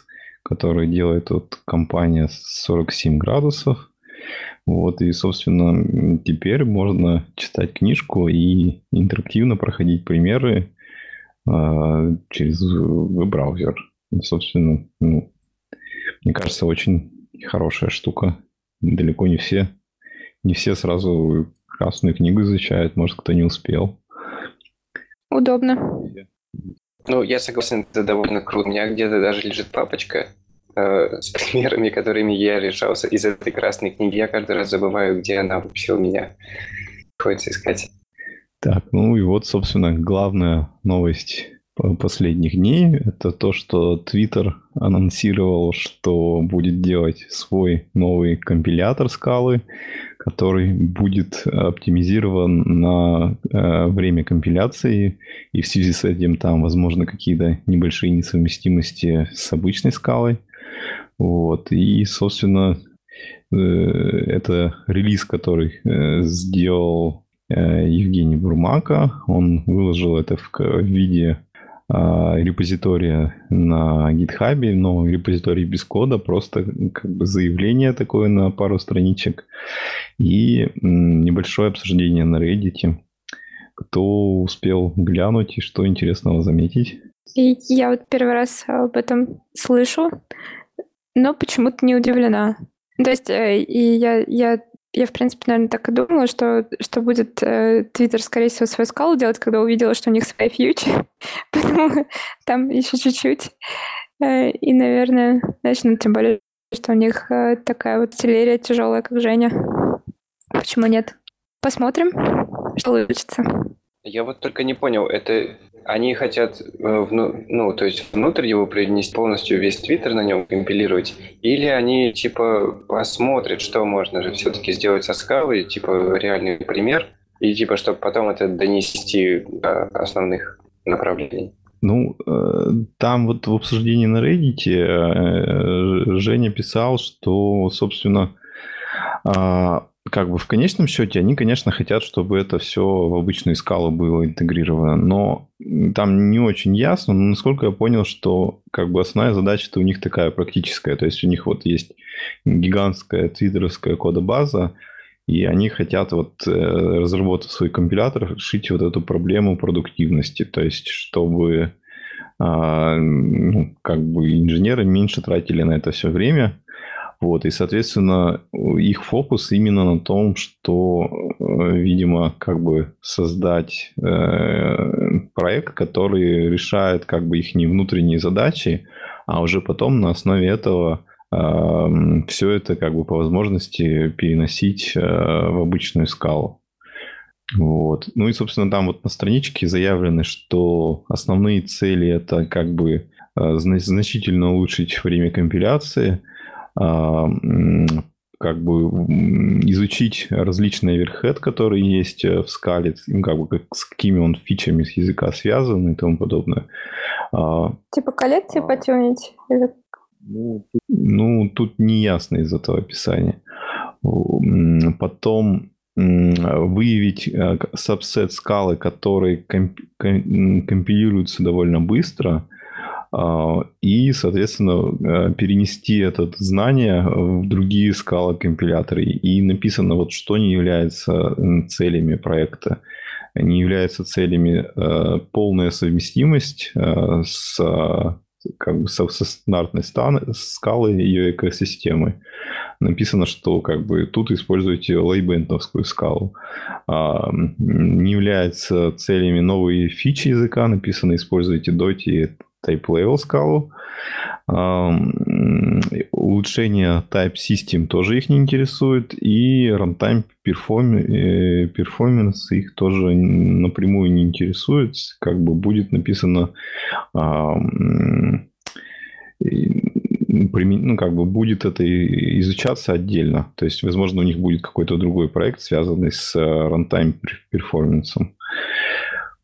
который делает вот компания 47 градусов. Вот, и, собственно, теперь можно читать книжку и интерактивно проходить примеры э, через веб-браузер. Собственно, ну, мне кажется, очень хорошая штука. Далеко не все, не все сразу красную книгу изучают, может, кто не успел. Удобно. Ну, я согласен, это довольно круто. У меня где-то даже лежит папочка э, с примерами, которыми я решался из этой красной книги. Я каждый раз забываю, где она вообще у меня. Приходится искать. Так, ну и вот, собственно, главная новость последних дней, это то, что Twitter анонсировал, что будет делать свой новый компилятор скалы, который будет оптимизирован на э, время компиляции, и в связи с этим там, возможно, какие-то небольшие несовместимости с обычной скалой. Вот. И, собственно, э, это релиз, который э, сделал э, Евгений Бурмака. Он выложил это в, в виде репозитория на GitHub, но репозиторий без кода, просто как бы заявление такое на пару страничек и небольшое обсуждение на Reddit. Кто успел глянуть и что интересного заметить? Я вот первый раз об этом слышу, но почему-то не удивлена. То есть э, и я, я я, в принципе, наверное, так и думала, что, что будет Твиттер, э, скорее всего, свою скалу делать, когда увидела, что у них своя фьючи. Поэтому там еще чуть-чуть. Э, и, наверное, начнут, тем более, что у них э, такая вот артиллерия тяжелая, как Женя. Почему нет? Посмотрим, что получится. Я вот только не понял, это они хотят, э, ну, то есть внутрь его принести полностью весь твиттер на нем компилировать, или они, типа, посмотрят, что можно же все-таки сделать со скалой, типа, реальный пример, и, типа, чтобы потом это донести до основных направлений. Ну, э, там вот в обсуждении на Reddit э, Женя писал, что, собственно, а, как бы в конечном счете они, конечно, хотят, чтобы это все в обычную скалу было интегрировано, но там не очень ясно, но насколько я понял, что как бы основная задача-то у них такая практическая, то есть у них вот есть гигантская твиттеровская кодобаза, и они хотят вот э, разработать свой компилятор, решить вот эту проблему продуктивности, то есть чтобы а, ну, как бы инженеры меньше тратили на это все время, вот, и, соответственно, их фокус именно на том, что, э, видимо, как бы создать э, проект, который решает как бы их не внутренние задачи, а уже потом на основе этого э, все это как бы по возможности переносить э, в обычную скалу. Вот. Ну и, собственно, там вот на страничке заявлено, что основные цели это как бы э, значительно улучшить время компиляции – как бы изучить различные оверхед, которые есть э, в скале, как бы с какими он фичами с языка связан и тому подобное. А, типа коллекции а, потюнить? Ну, ну, тут не ясно из этого описания. Потом выявить э, сабсет скалы, которые компилируются довольно быстро – а, и, соответственно, э, перенести это знание в другие скалы компиляторы. И написано, вот что не является целями проекта. Не является целями э, полная совместимость э, с как бы со, со стандартной скалой ее экосистемы. Написано, что как бы тут используйте лейбентовскую скалу. А, не является целями новые фичи языка. Написано, используйте Doti Type Level скалу. Улучшение Type System тоже их не интересует. И Runtime э, Performance их тоже напрямую не интересует. Как бы будет написано ну, как бы будет это изучаться отдельно. То есть, возможно, у них будет какой-то другой проект, связанный с э, runtime перформансом.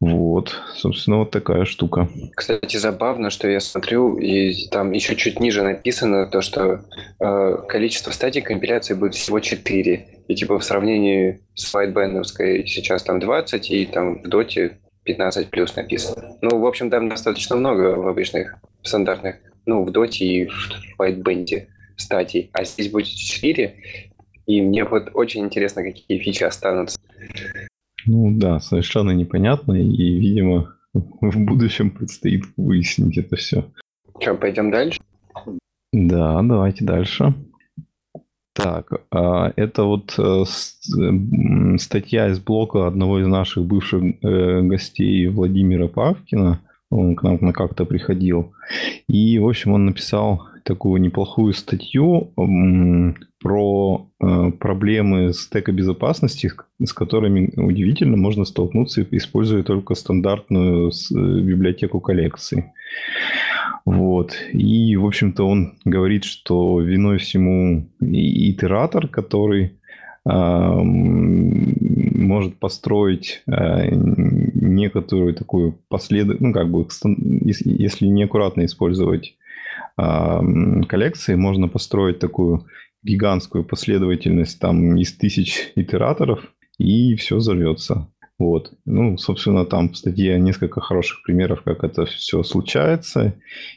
Вот, собственно, вот такая штука. Кстати, забавно, что я смотрю, и там еще чуть ниже написано то, что э, количество стадий компиляции будет всего 4. И типа в сравнении с Whitebandовской сейчас там 20, и там в доте 15 плюс написано. Ну, в общем, там достаточно много в обычных стандартных, ну, в доте и в Whiteband стадий. А здесь будет 4, и мне вот очень интересно, какие фичи останутся. Ну да, совершенно непонятно. И, видимо, в будущем предстоит выяснить это все. Что, пойдем дальше? Да, давайте дальше. Так, а, это вот э, статья из блока одного из наших бывших э, гостей Владимира Павкина. Он к нам как-то приходил. И, в общем, он написал такую неплохую статью про э, проблемы стека безопасности, с которыми удивительно можно столкнуться, используя только стандартную библиотеку коллекции. Вот. И, в общем-то, он говорит, что виной всему итератор, который э, может построить э, некоторую такую последовательность, ну, как бы, если неаккуратно использовать э, коллекции, можно построить такую гигантскую последовательность там из тысяч итераторов, и все взорвется. Вот. Ну, собственно, там в статье несколько хороших примеров, как это все случается.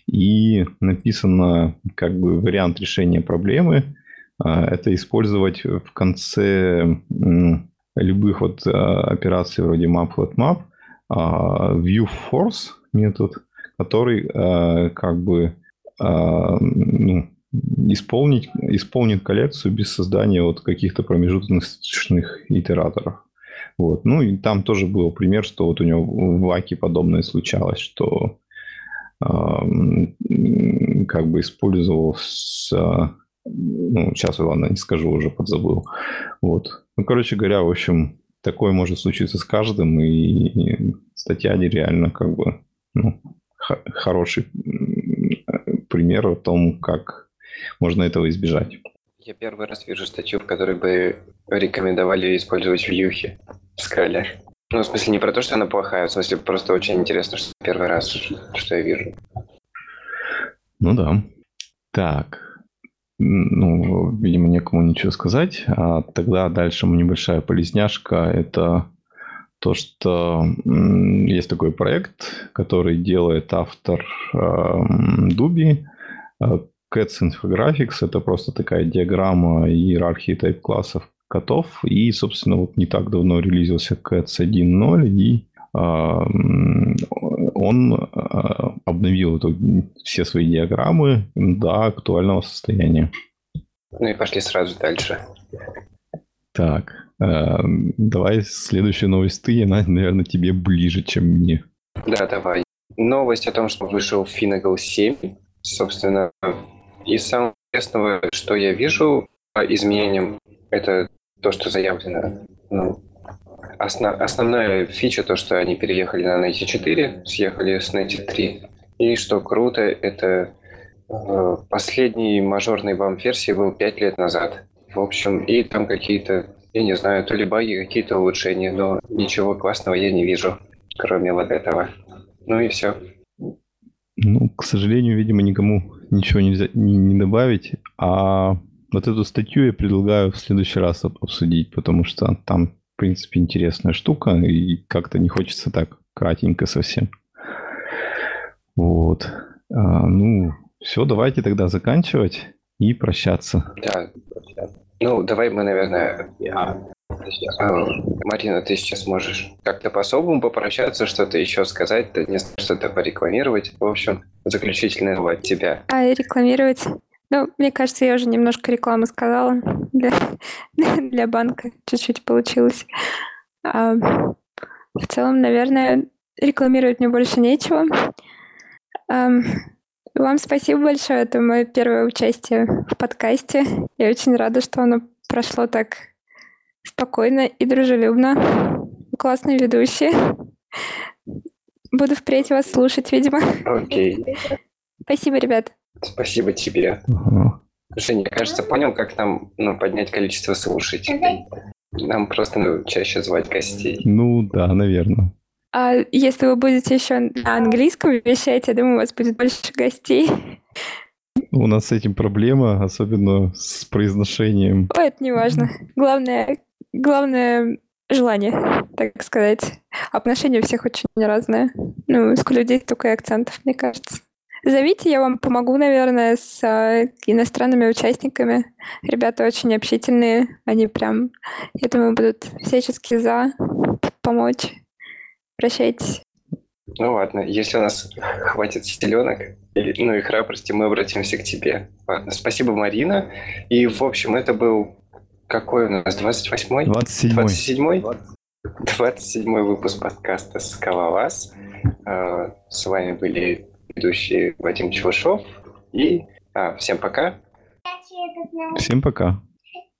И написано как бы вариант решения проблемы. А, это использовать в конце любых вот а, операций вроде map flat map а, view force метод, который как бы ну, исполнить, исполнит коллекцию без создания вот каких-то промежуточных итераторов. Вот. Ну и там тоже был пример, что вот у него в Ваке подобное случалось, что э, как бы использовал с, ну, сейчас, ладно, не скажу, уже подзабыл. Вот. Ну, короче говоря, в общем, такое может случиться с каждым, и, статья реально как бы ну, хороший пример о том, как можно этого избежать. Я первый раз вижу статью, в которой бы рекомендовали использовать вьюхи в скале. Ну, в смысле, не про то, что она плохая, в смысле, просто очень интересно, что первый раз, что я вижу. Ну да. Так. Ну, видимо, некому ничего сказать. А тогда дальше небольшая полезняшка. Это то, что есть такой проект, который делает автор э, Дуби. Cats Infographics – это просто такая диаграмма иерархии тайп-классов котов. И, собственно, вот не так давно релизился Cats 1.0, и а, он а, обновил эту, все свои диаграммы до актуального состояния. Ну и пошли сразу дальше. Так, э, давай следующую новость ты, она, наверное, тебе ближе, чем мне. Да, давай. Новость о том, что вышел Finagle 7. Собственно, из самого интересного, что я вижу по изменениям, это то, что заявлено. Ну, основ, основная фича то, что они переехали на Nate 4, съехали с Nate 3. И что круто, это э, последний мажорный бамп версии был 5 лет назад. В общем, и там какие-то, я не знаю, то ли баги, какие-то улучшения, но ничего классного я не вижу, кроме вот этого. Ну и все. Ну, к сожалению, видимо, никому ничего нельзя не, не добавить. А вот эту статью я предлагаю в следующий раз обсудить, потому что там, в принципе, интересная штука, и как-то не хочется так кратенько совсем. Вот. А, ну, все, давайте тогда заканчивать и прощаться. Да. Ну, давай мы, наверное, я... А, Марина, ты сейчас можешь как-то по-особому попрощаться, что-то еще сказать, не что-то порекламировать. В общем, заключительное слово от тебя. А, рекламировать? Ну, мне кажется, я уже немножко рекламы сказала для, для банка. Чуть-чуть получилось. А, в целом, наверное, рекламировать мне больше нечего. А, вам спасибо большое. Это мое первое участие в подкасте. Я очень рада, что оно прошло так спокойно и дружелюбно. Классные ведущие. Буду впредь вас слушать, видимо. Окей. Спасибо, ребят. Спасибо тебе. Угу. Женя, кажется, понял, как нам ну, поднять количество слушателей. Нам просто ну, чаще звать гостей. Ну да, наверное. А если вы будете еще на английском вещать, я думаю, у вас будет больше гостей. У нас с этим проблема, особенно с произношением. Ой, это не важно. Главное, главное желание, так сказать. Отношения у всех очень разные. Ну, у людей только и акцентов, мне кажется. Зовите, я вам помогу, наверное, с э, иностранными участниками. Ребята очень общительные, они прям, я думаю, будут всячески за помочь. Прощайтесь. Ну ладно, если у нас хватит силенок, ну и храбрости, мы обратимся к тебе. Ладно, спасибо, Марина. И, в общем, это был какой у нас, 28-й? 27 27-й? 27 выпуск подкаста «Скалолаз». Э, С вами были ведущие Вадим Чевышов и... А, всем пока. Всем пока.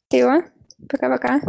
Спасибо. Пока-пока.